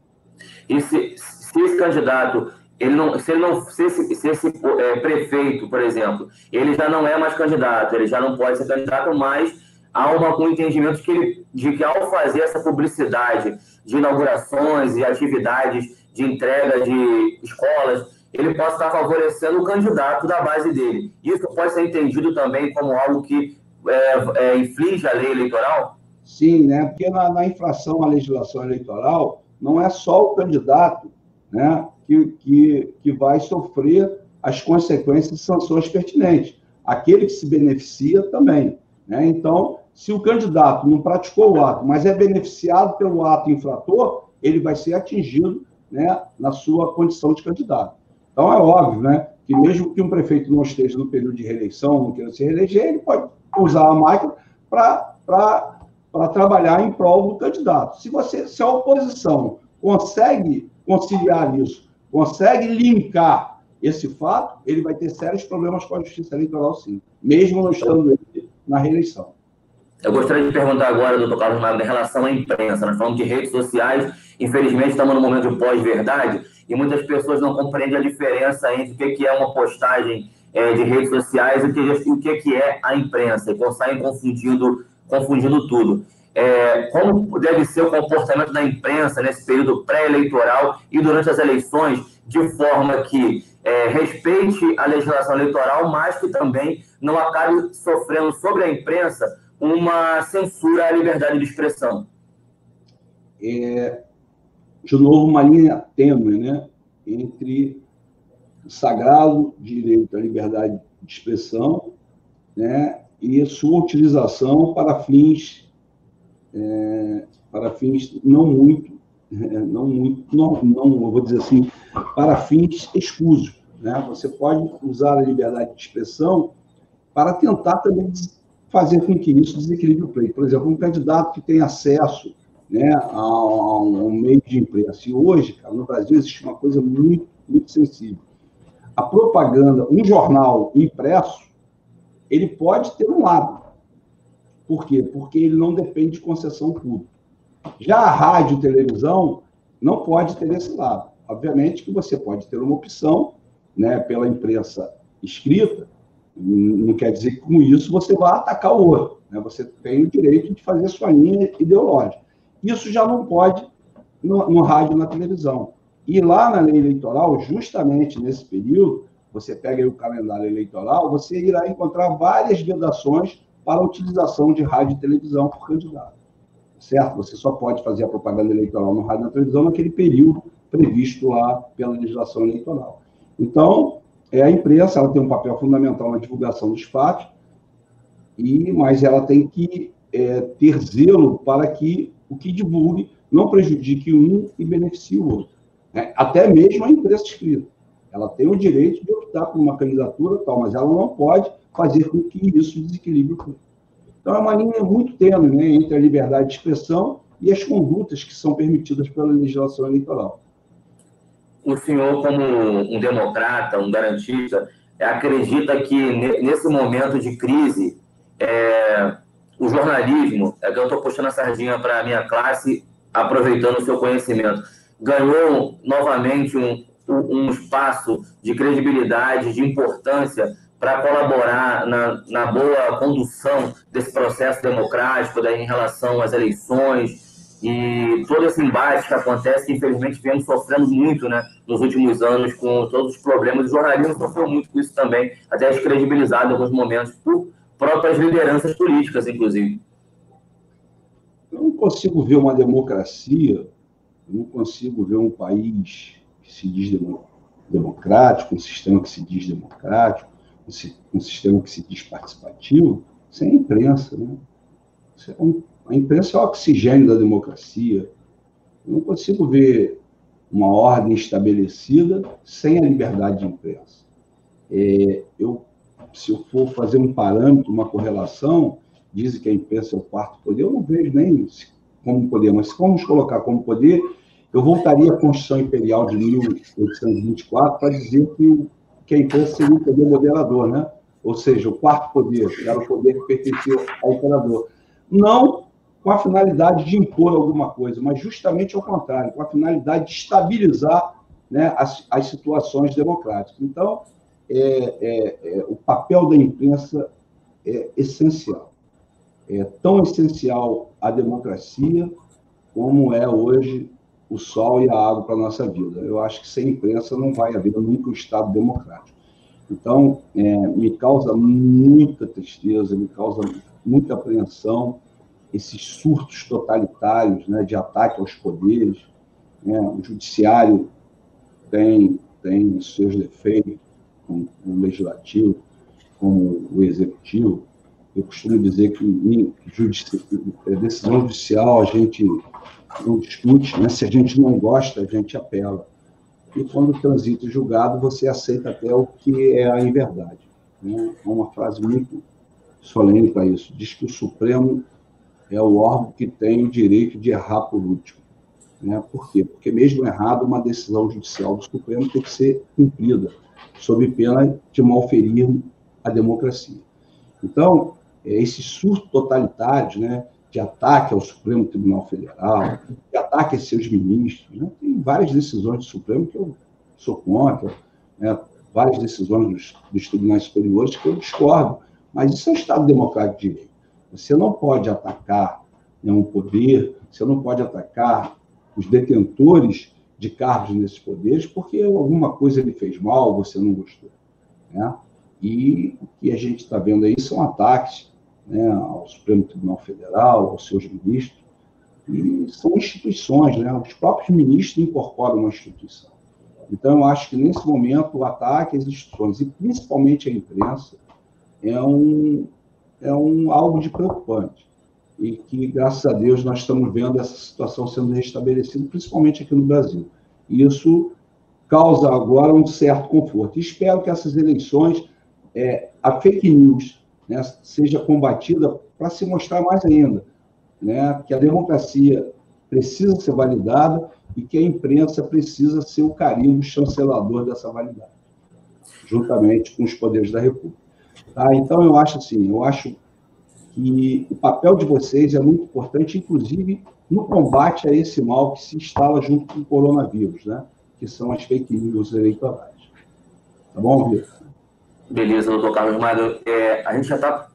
E se, se esse candidato, ele não, se, ele não, se esse, se esse é, prefeito, por exemplo, ele já não é mais candidato, ele já não pode ser candidato, mas há uma, um entendimento que ele, de que ao fazer essa publicidade de inaugurações e atividades de entrega de escolas, ele possa estar favorecendo o candidato da base dele. Isso pode ser entendido também como algo que é, é, inflige a lei eleitoral? Sim, né? porque na, na, infração à legislação eleitoral, não é só o candidato né, que, que, que vai sofrer as consequências e sanções pertinentes. Aquele que se beneficia também. Né? Então, se o candidato não praticou o ato, mas é beneficiado pelo ato infrator, ele vai ser atingido né, na sua condição de candidato. Então, é óbvio, né? Que mesmo que um prefeito não esteja no período de reeleição, não queira se reeleger, ele pode usar a máquina para trabalhar em prol do candidato. Se, você, se a oposição consegue conciliar isso, consegue linkar esse fato, ele vai ter sérios problemas com a justiça eleitoral, sim, mesmo não estando na reeleição. Eu gostaria de perguntar agora, doutor Carlos Magno, em relação à imprensa. Nós falamos de redes sociais, infelizmente estamos no momento de pós-verdade, e muitas pessoas não compreendem a diferença entre o que é uma postagem é, de redes sociais e o que é a imprensa, e saem confundindo, confundindo tudo. É, como deve ser o comportamento da imprensa nesse período pré-eleitoral e durante as eleições, de forma que é, respeite a legislação eleitoral, mas que também não acabe sofrendo sobre a imprensa uma censura à liberdade de expressão. É, de novo, uma linha tênue né, entre o sagrado direito à liberdade de expressão né, e sua utilização para fins, é, para fins não muito, é, não muito, não, não vou dizer assim, para fins escusos. Né? Você pode usar a liberdade de expressão para tentar também fazer com que isso desequilibre o pleito. Por exemplo, um candidato que tem acesso né, a, um meio de imprensa. E hoje, cara, no Brasil, existe uma coisa muito, muito sensível. A propaganda, um jornal impresso, ele pode ter um lado. Por quê? Porque ele não depende de concessão pública. Já a rádio e televisão não pode ter esse lado. Obviamente que você pode ter uma opção né, pela imprensa escrita, não quer dizer que com isso você vai atacar o outro. Né? Você tem o direito de fazer sua linha ideológica. Isso já não pode no, no rádio e na televisão. E lá na lei eleitoral, justamente nesse período, você pega o calendário eleitoral, você irá encontrar várias vedações para a utilização de rádio e televisão por candidato. Certo? Você só pode fazer a propaganda eleitoral no rádio e na televisão naquele período previsto lá pela legislação eleitoral. Então, é a imprensa, ela tem um papel fundamental na divulgação dos fatos, e mas ela tem que é, ter zelo para que o que divulgue não prejudique um e beneficie o outro. É, até mesmo a imprensa escrita. Ela tem o direito de optar por uma candidatura tal, mas ela não pode fazer com que isso desequilibre o clube. Então, é uma linha muito tênue né, entre a liberdade de expressão e as condutas que são permitidas pela legislação eleitoral. O senhor, como um democrata, um garantista, acredita que nesse momento de crise, é, o jornalismo, é que eu estou puxando a sardinha para a minha classe, aproveitando o seu conhecimento, ganhou novamente um, um espaço de credibilidade, de importância para colaborar na, na boa condução desse processo democrático em relação às eleições e todo esse embate que acontece, que infelizmente viemos sofrendo muito né, nos últimos anos com todos os problemas. O jornalismo sofreu muito com isso também, até descredibilizado em alguns momentos por próprias lideranças políticas, inclusive. Eu não consigo ver uma democracia, eu não consigo ver um país que se diz democrático, um sistema que se diz democrático, um sistema que se diz participativo, sem a imprensa. Né? É a imprensa é o oxigênio da democracia. Eu não consigo ver uma ordem estabelecida sem a liberdade de imprensa. É, eu se eu for fazer um parâmetro, uma correlação, dizem que a imprensa é o quarto poder, eu não vejo nem como poder, mas se vamos colocar como poder, eu voltaria à Constituição Imperial de 1824 para dizer que, que a imprensa seria o poder moderador, né? Ou seja, o quarto poder, era o poder que pertencia ao imperador. Não com a finalidade de impor alguma coisa, mas justamente ao contrário, com a finalidade de estabilizar né, as, as situações democráticas. Então, é, é, é, o papel da imprensa é essencial. É tão essencial a democracia como é hoje o sol e a água para a nossa vida. Eu acho que sem imprensa não vai haver nunca um Estado democrático. Então, é, me causa muita tristeza, me causa muita apreensão esses surtos totalitários né, de ataque aos poderes. Né? O judiciário tem, tem seus defeitos, como o legislativo, como o executivo. Eu costumo dizer que em judici... É, decisão judicial a gente não discute, né? se a gente não gosta, a gente apela. e quando transita julgado, você aceita até o que é a inverdade. Né? É uma frase muito solene para isso. Diz que o Supremo é o órgão que tem o direito de errar por último. Né? Por quê? Porque, mesmo errado, uma decisão judicial do Supremo tem que ser cumprida, sob pena de malferir a democracia. Então, é, esses surtos totalitários, né, de ataque ao Supremo Tribunal Federal, de ataque a seus ministros, né, tem várias decisões do Supremo que eu sou contra, né, várias decisões dos, dos tribunais superiores que eu discordo, mas isso é um Estado democrático de direito. Você não pode atacar né, um poder, você não pode atacar os detentores de cargos nesses poderes porque alguma coisa ele fez mal, você não gostou. Né? E o que a gente está vendo aí são ataques né, ao Supremo Tribunal Federal, aos seus ministros, e são instituições, né? os próprios ministros incorporam uma instituição. Então, eu acho que nesse momento o ataque às instituições, e principalmente à imprensa, é um, é um algo de preocupante. E que, graças a Deus, nós estamos vendo essa situação sendo restabelecida, principalmente aqui no Brasil. E isso causa agora um certo conforto. Espero que essas eleições, é, a fake news, né, seja combatida para se mostrar mais ainda né, que a democracia precisa ser validada e que a imprensa precisa ser o carimbo chancelador dessa validade, juntamente com os poderes da República. Tá? Então, eu acho assim, eu acho que o papel de vocês é muito importante, inclusive no combate a esse mal que se instala junto com o coronavírus, né? que são as fake news eleitorais. Tá bom, Vitor? Beleza, doutor Carlos Mário. É, a gente já está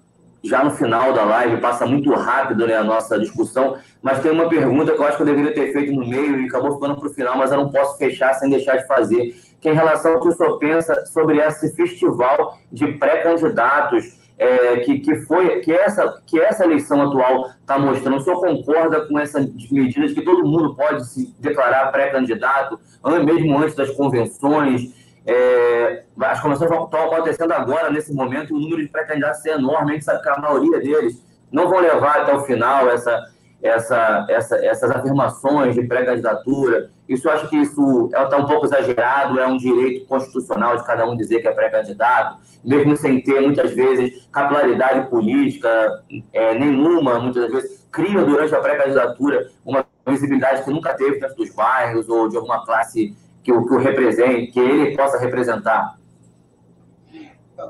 já no final da live, passa muito rápido né, a nossa discussão, mas tem uma pergunta que eu acho que eu deveria ter feito no meio e acabou ficando para o final, mas eu não posso fechar sem deixar de fazer, que é em relação ao que o senhor pensa sobre esse festival de pré-candidatos é, que, que foi que essa, que essa eleição atual está mostrando. O senhor concorda com essas medidas que todo mundo pode se declarar pré-candidato, mesmo antes das convenções? É, as convenções estão acontecendo agora, nesse momento, e o número de pré-candidatos é enorme. A gente sabe que a maioria deles não vão levar até o final essa, essa, essa, essas afirmações de pré-candidatura. Isso eu acho que isso está um pouco exagerado, é um direito constitucional de cada um dizer que é pré-candidato, mesmo sem ter, muitas vezes, capilaridade política é, nenhuma, muitas vezes, cria durante a pré-candidatura uma visibilidade que nunca teve dentro dos bairros ou de alguma classe que o, que o represente, que ele possa representar?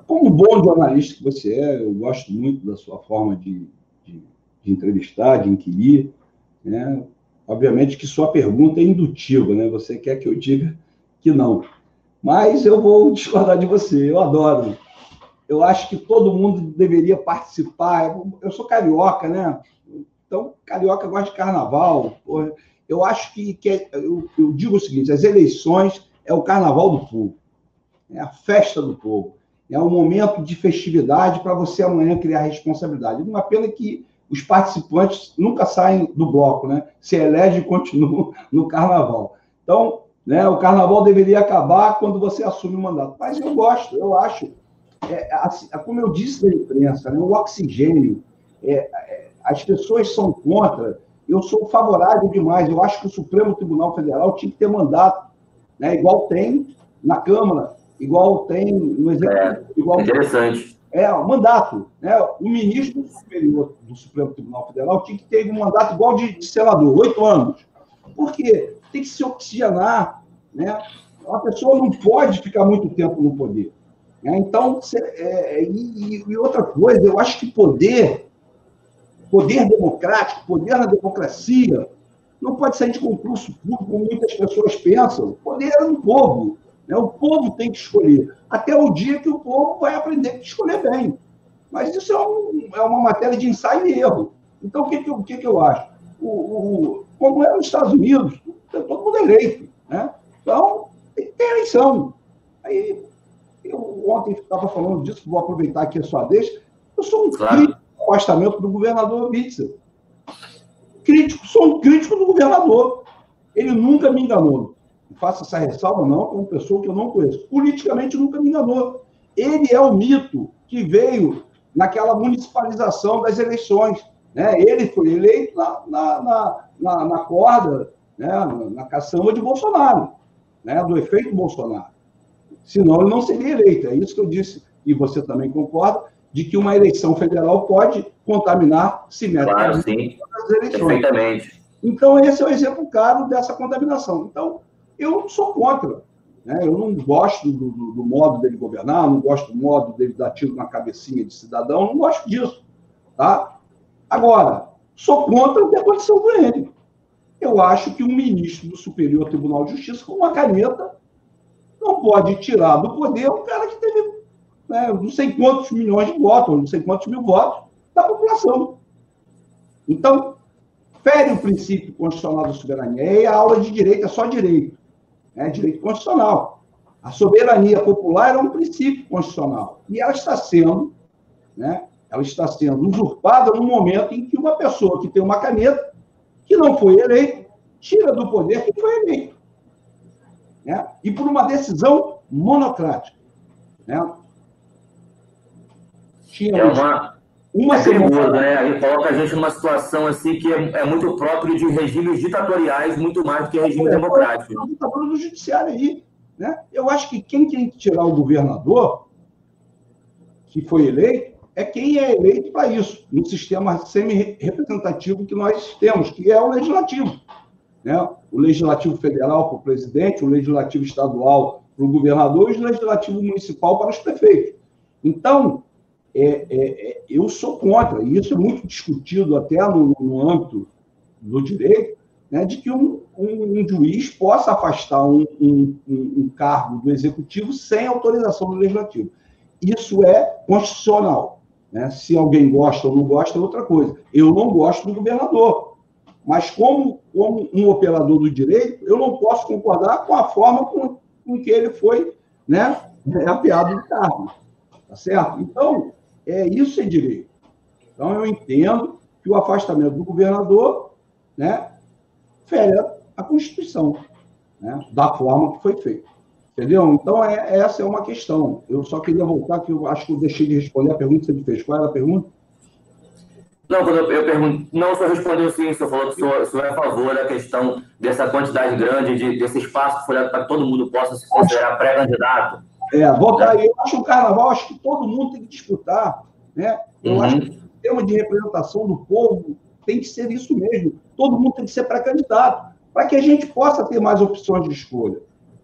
Como bom jornalista que você é, eu gosto muito da sua forma de, de, de entrevistar, de inquirir. Né? Obviamente que sua pergunta é indutiva, né? Você quer que eu diga que não. Mas eu vou discordar de você, eu adoro. Eu acho que todo mundo deveria participar. Eu sou carioca, né? Então, carioca gosta de carnaval. Porra eu acho que, que é, eu, eu, digo o seguinte: as eleições é o carnaval do povo, é a festa do povo, é um momento de festividade para você amanhã criar responsabilidade. Uma pena que os participantes nunca saem do bloco, né? Se elegem e continuam no carnaval. Então, né, o carnaval deveria acabar quando você assume o mandato. Mas eu gosto, eu acho. É, assim, como eu disse da imprensa, né, o oxigênio, é, é, as pessoas são contra eu sou favorável demais. Eu acho que o Supremo Tribunal Federal tinha que ter mandato, né? igual tem na Câmara, igual tem no Executivo. É, igual interessante. É, mandato. Né? O ministro superior do Supremo Tribunal Federal tinha que ter um mandato igual de, de senador, oito anos. Por quê? Tem que se oxigenar. Né? Uma pessoa não pode ficar muito tempo no poder. Né? Então, é, e, e outra coisa, eu acho que poder poder democrático, poder na democracia, não pode sair de concurso público, como muitas pessoas pensam. O poder é do povo. Né? O povo tem que escolher. Até o dia que o povo vai aprender a escolher bem. Mas isso é, um, é uma matéria de ensaio e erro. Então, o que, que, o que, que eu acho? O, o, como é nos Estados Unidos, todo mundo é eleito. Né? Então, tem eleição. Aí, eu ontem estava falando disso, vou aproveitar aqui a sua deixa. Eu sou um claro. Afastamento do governador Witzel. Crítico, sou um crítico do governador. Ele nunca me enganou. Faça essa ressalva, não, como pessoa que eu não conheço. Politicamente, nunca me enganou. Ele é o mito que veio naquela municipalização das eleições. Né? Ele foi eleito na, na, na, na corda, né? na caçamba de Bolsonaro. né, do efeito Bolsonaro. Senão ele não seria eleito. É isso que eu disse, e você também concorda, de que uma eleição federal pode contaminar simetricamente claro, as eleições. Perfeitamente. Então, esse é o exemplo claro dessa contaminação. Então, eu sou contra. Né? Eu não gosto do, do, do, modo dele governar, não gosto do modo dele dar tiro na cabecinha de cidadão, não gosto disso. Tá? Agora, sou contra o que aconteceu com ele. Eu acho que um ministro do Superior Tribunal de Justiça, com uma caneta, não pode tirar do poder um cara que teve né, não sei quantos milhões de votos, não sei quantos mil votos da população. Então, fere o princípio constitucional da soberania. E a aula de direito é só direito, é direito constitucional. A soberania popular é um princípio constitucional e ela está sendo, né, ela está sendo usurpada no momento em que uma pessoa que tem uma caneta, que não foi eleito, tira do poder que foi eleito. Né? E por uma decisão monocrática. Né? Tínhamos é uma, uma é perigoso, né? E coloca a gente numa situação assim que é, é, muito próprio de regimes ditatoriais, muito mais do que regime é, democrático. Está falando do judiciário aí. Né? Eu acho que quem tem que tirar o governador, que foi eleito, é quem é eleito para isso, no sistema semi-representativo que nós temos, que é o legislativo. Né? O legislativo federal para o presidente, o legislativo estadual para o governador e o legislativo municipal para os prefeitos. Então, é, é, é, eu sou contra, e isso é muito discutido até no, no âmbito do direito, né, de que um, um, um juiz possa afastar um, um, cargo do executivo sem autorização do legislativo. Isso é constitucional. Né? Se alguém gosta ou não gosta, é outra coisa. Eu não gosto do governador, mas como, como um operador do direito, eu não posso concordar com a forma com, com que ele foi né, apeado de cargo. Tá certo? Então, é isso é direito. Então, eu entendo que o afastamento do governador né, fere a Constituição, né, da forma que foi feito. Entendeu? Então, é, essa é uma questão. Eu só queria voltar, que eu acho que eu deixei de responder a pergunta que você me fez. Qual era a pergunta? Não, quando eu, eu pergunto, não, o senhor respondeu sim, o senhor falou que o senhor, o senhor é a favor da questão dessa quantidade grande, de, desse espaço que foi dado para que todo mundo possa se considerar pré-candidato. É, votar. Eu acho que o carnaval, acho que todo mundo tem que disputar. Né? Eu uhum. acho que o sistema de representação do povo tem que ser isso mesmo. Todo mundo tem que ser pré-candidato, para que a gente possa ter mais opções de escolha.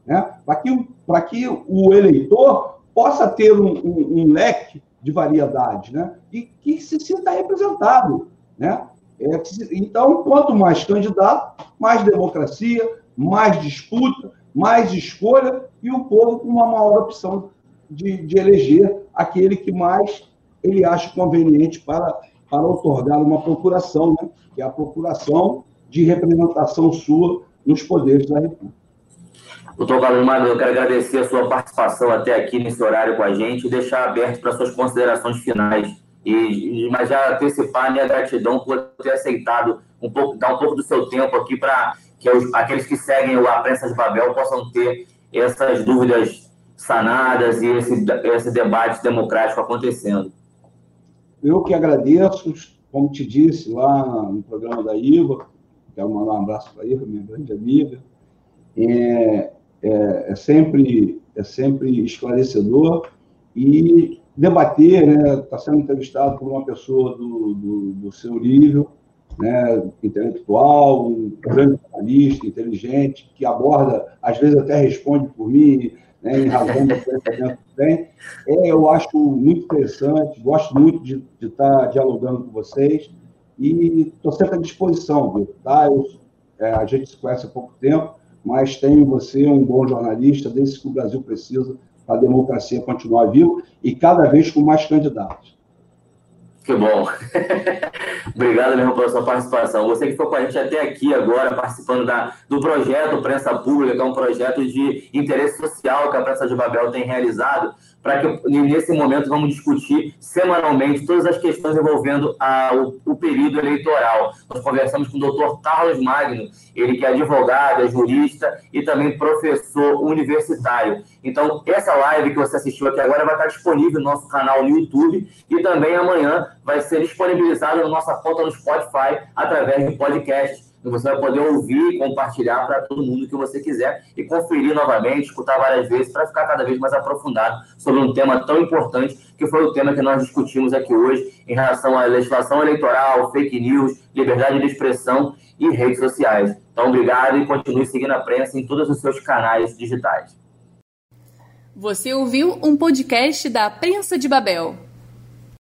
Né? Para que, que o eleitor possa ter um, um, um, leque de variedade né? e que se sinta representado. Né? É, então, quanto mais candidato, mais democracia, mais disputa, mais escolha e o povo com uma maior opção de, de eleger aquele que mais ele acha conveniente para, para otorgar uma procuração, né? que é a procuração de representação sua nos poderes da República. Doutor Carlos Magno, eu quero agradecer a sua participação até aqui nesse horário com a gente e deixar aberto para suas considerações finais. E, mas já antecipar minha gratidão por ter aceitado um pouco, dar um pouco do seu tempo aqui para que os, aqueles que seguem a Prensa de Babel possam ter essas dúvidas sanadas e esse, esse debate democrático acontecendo. Eu que agradeço, como te disse lá no programa da Iva, quero mandar um abraço para a Iva, minha grande amiga. É, é, é, sempre, é sempre esclarecedor e debater, né, está sendo entrevistado por uma pessoa do, do, do seu nível, né, intelectual, um grande jornalista, inteligente, que aborda, às vezes até responde por mim, né, em razão do conhecimento que tem. É, eu acho muito interessante, gosto muito de, de estar dialogando com vocês e estou sempre à disposição, viu? Tá? Eu, é, a gente se conhece há pouco tempo, mas tenho você um bom jornalista, desse que o Brasil precisa para a democracia continuar viva e cada vez com mais candidatos. Que bom. Obrigado mesmo pela sua participação. Você que ficou com a gente até aqui agora, participando da, do projeto Prensa Pública, que é um projeto de interesse social que a Prensa de Babel tem realizado, para que nesse momento vamos discutir semanalmente todas as questões envolvendo a, o, o, período eleitoral. Nós conversamos com o doutor Carlos Magno, ele que é advogado, é jurista e também professor universitário. Então, essa live que você assistiu aqui agora vai estar disponível no nosso canal no YouTube e também amanhã vai ser disponibilizada na nossa conta no Spotify através de podcast você vai poder ouvir e compartilhar para todo mundo que você quiser e conferir novamente, escutar várias vezes para ficar cada vez mais aprofundado sobre um tema tão importante que foi o tema que nós discutimos aqui hoje em relação à legislação eleitoral, fake news, liberdade de expressão e redes sociais. Então, obrigado e continue seguindo a prensa em todos os seus canais digitais. Você ouviu um podcast da Prensa de Babel.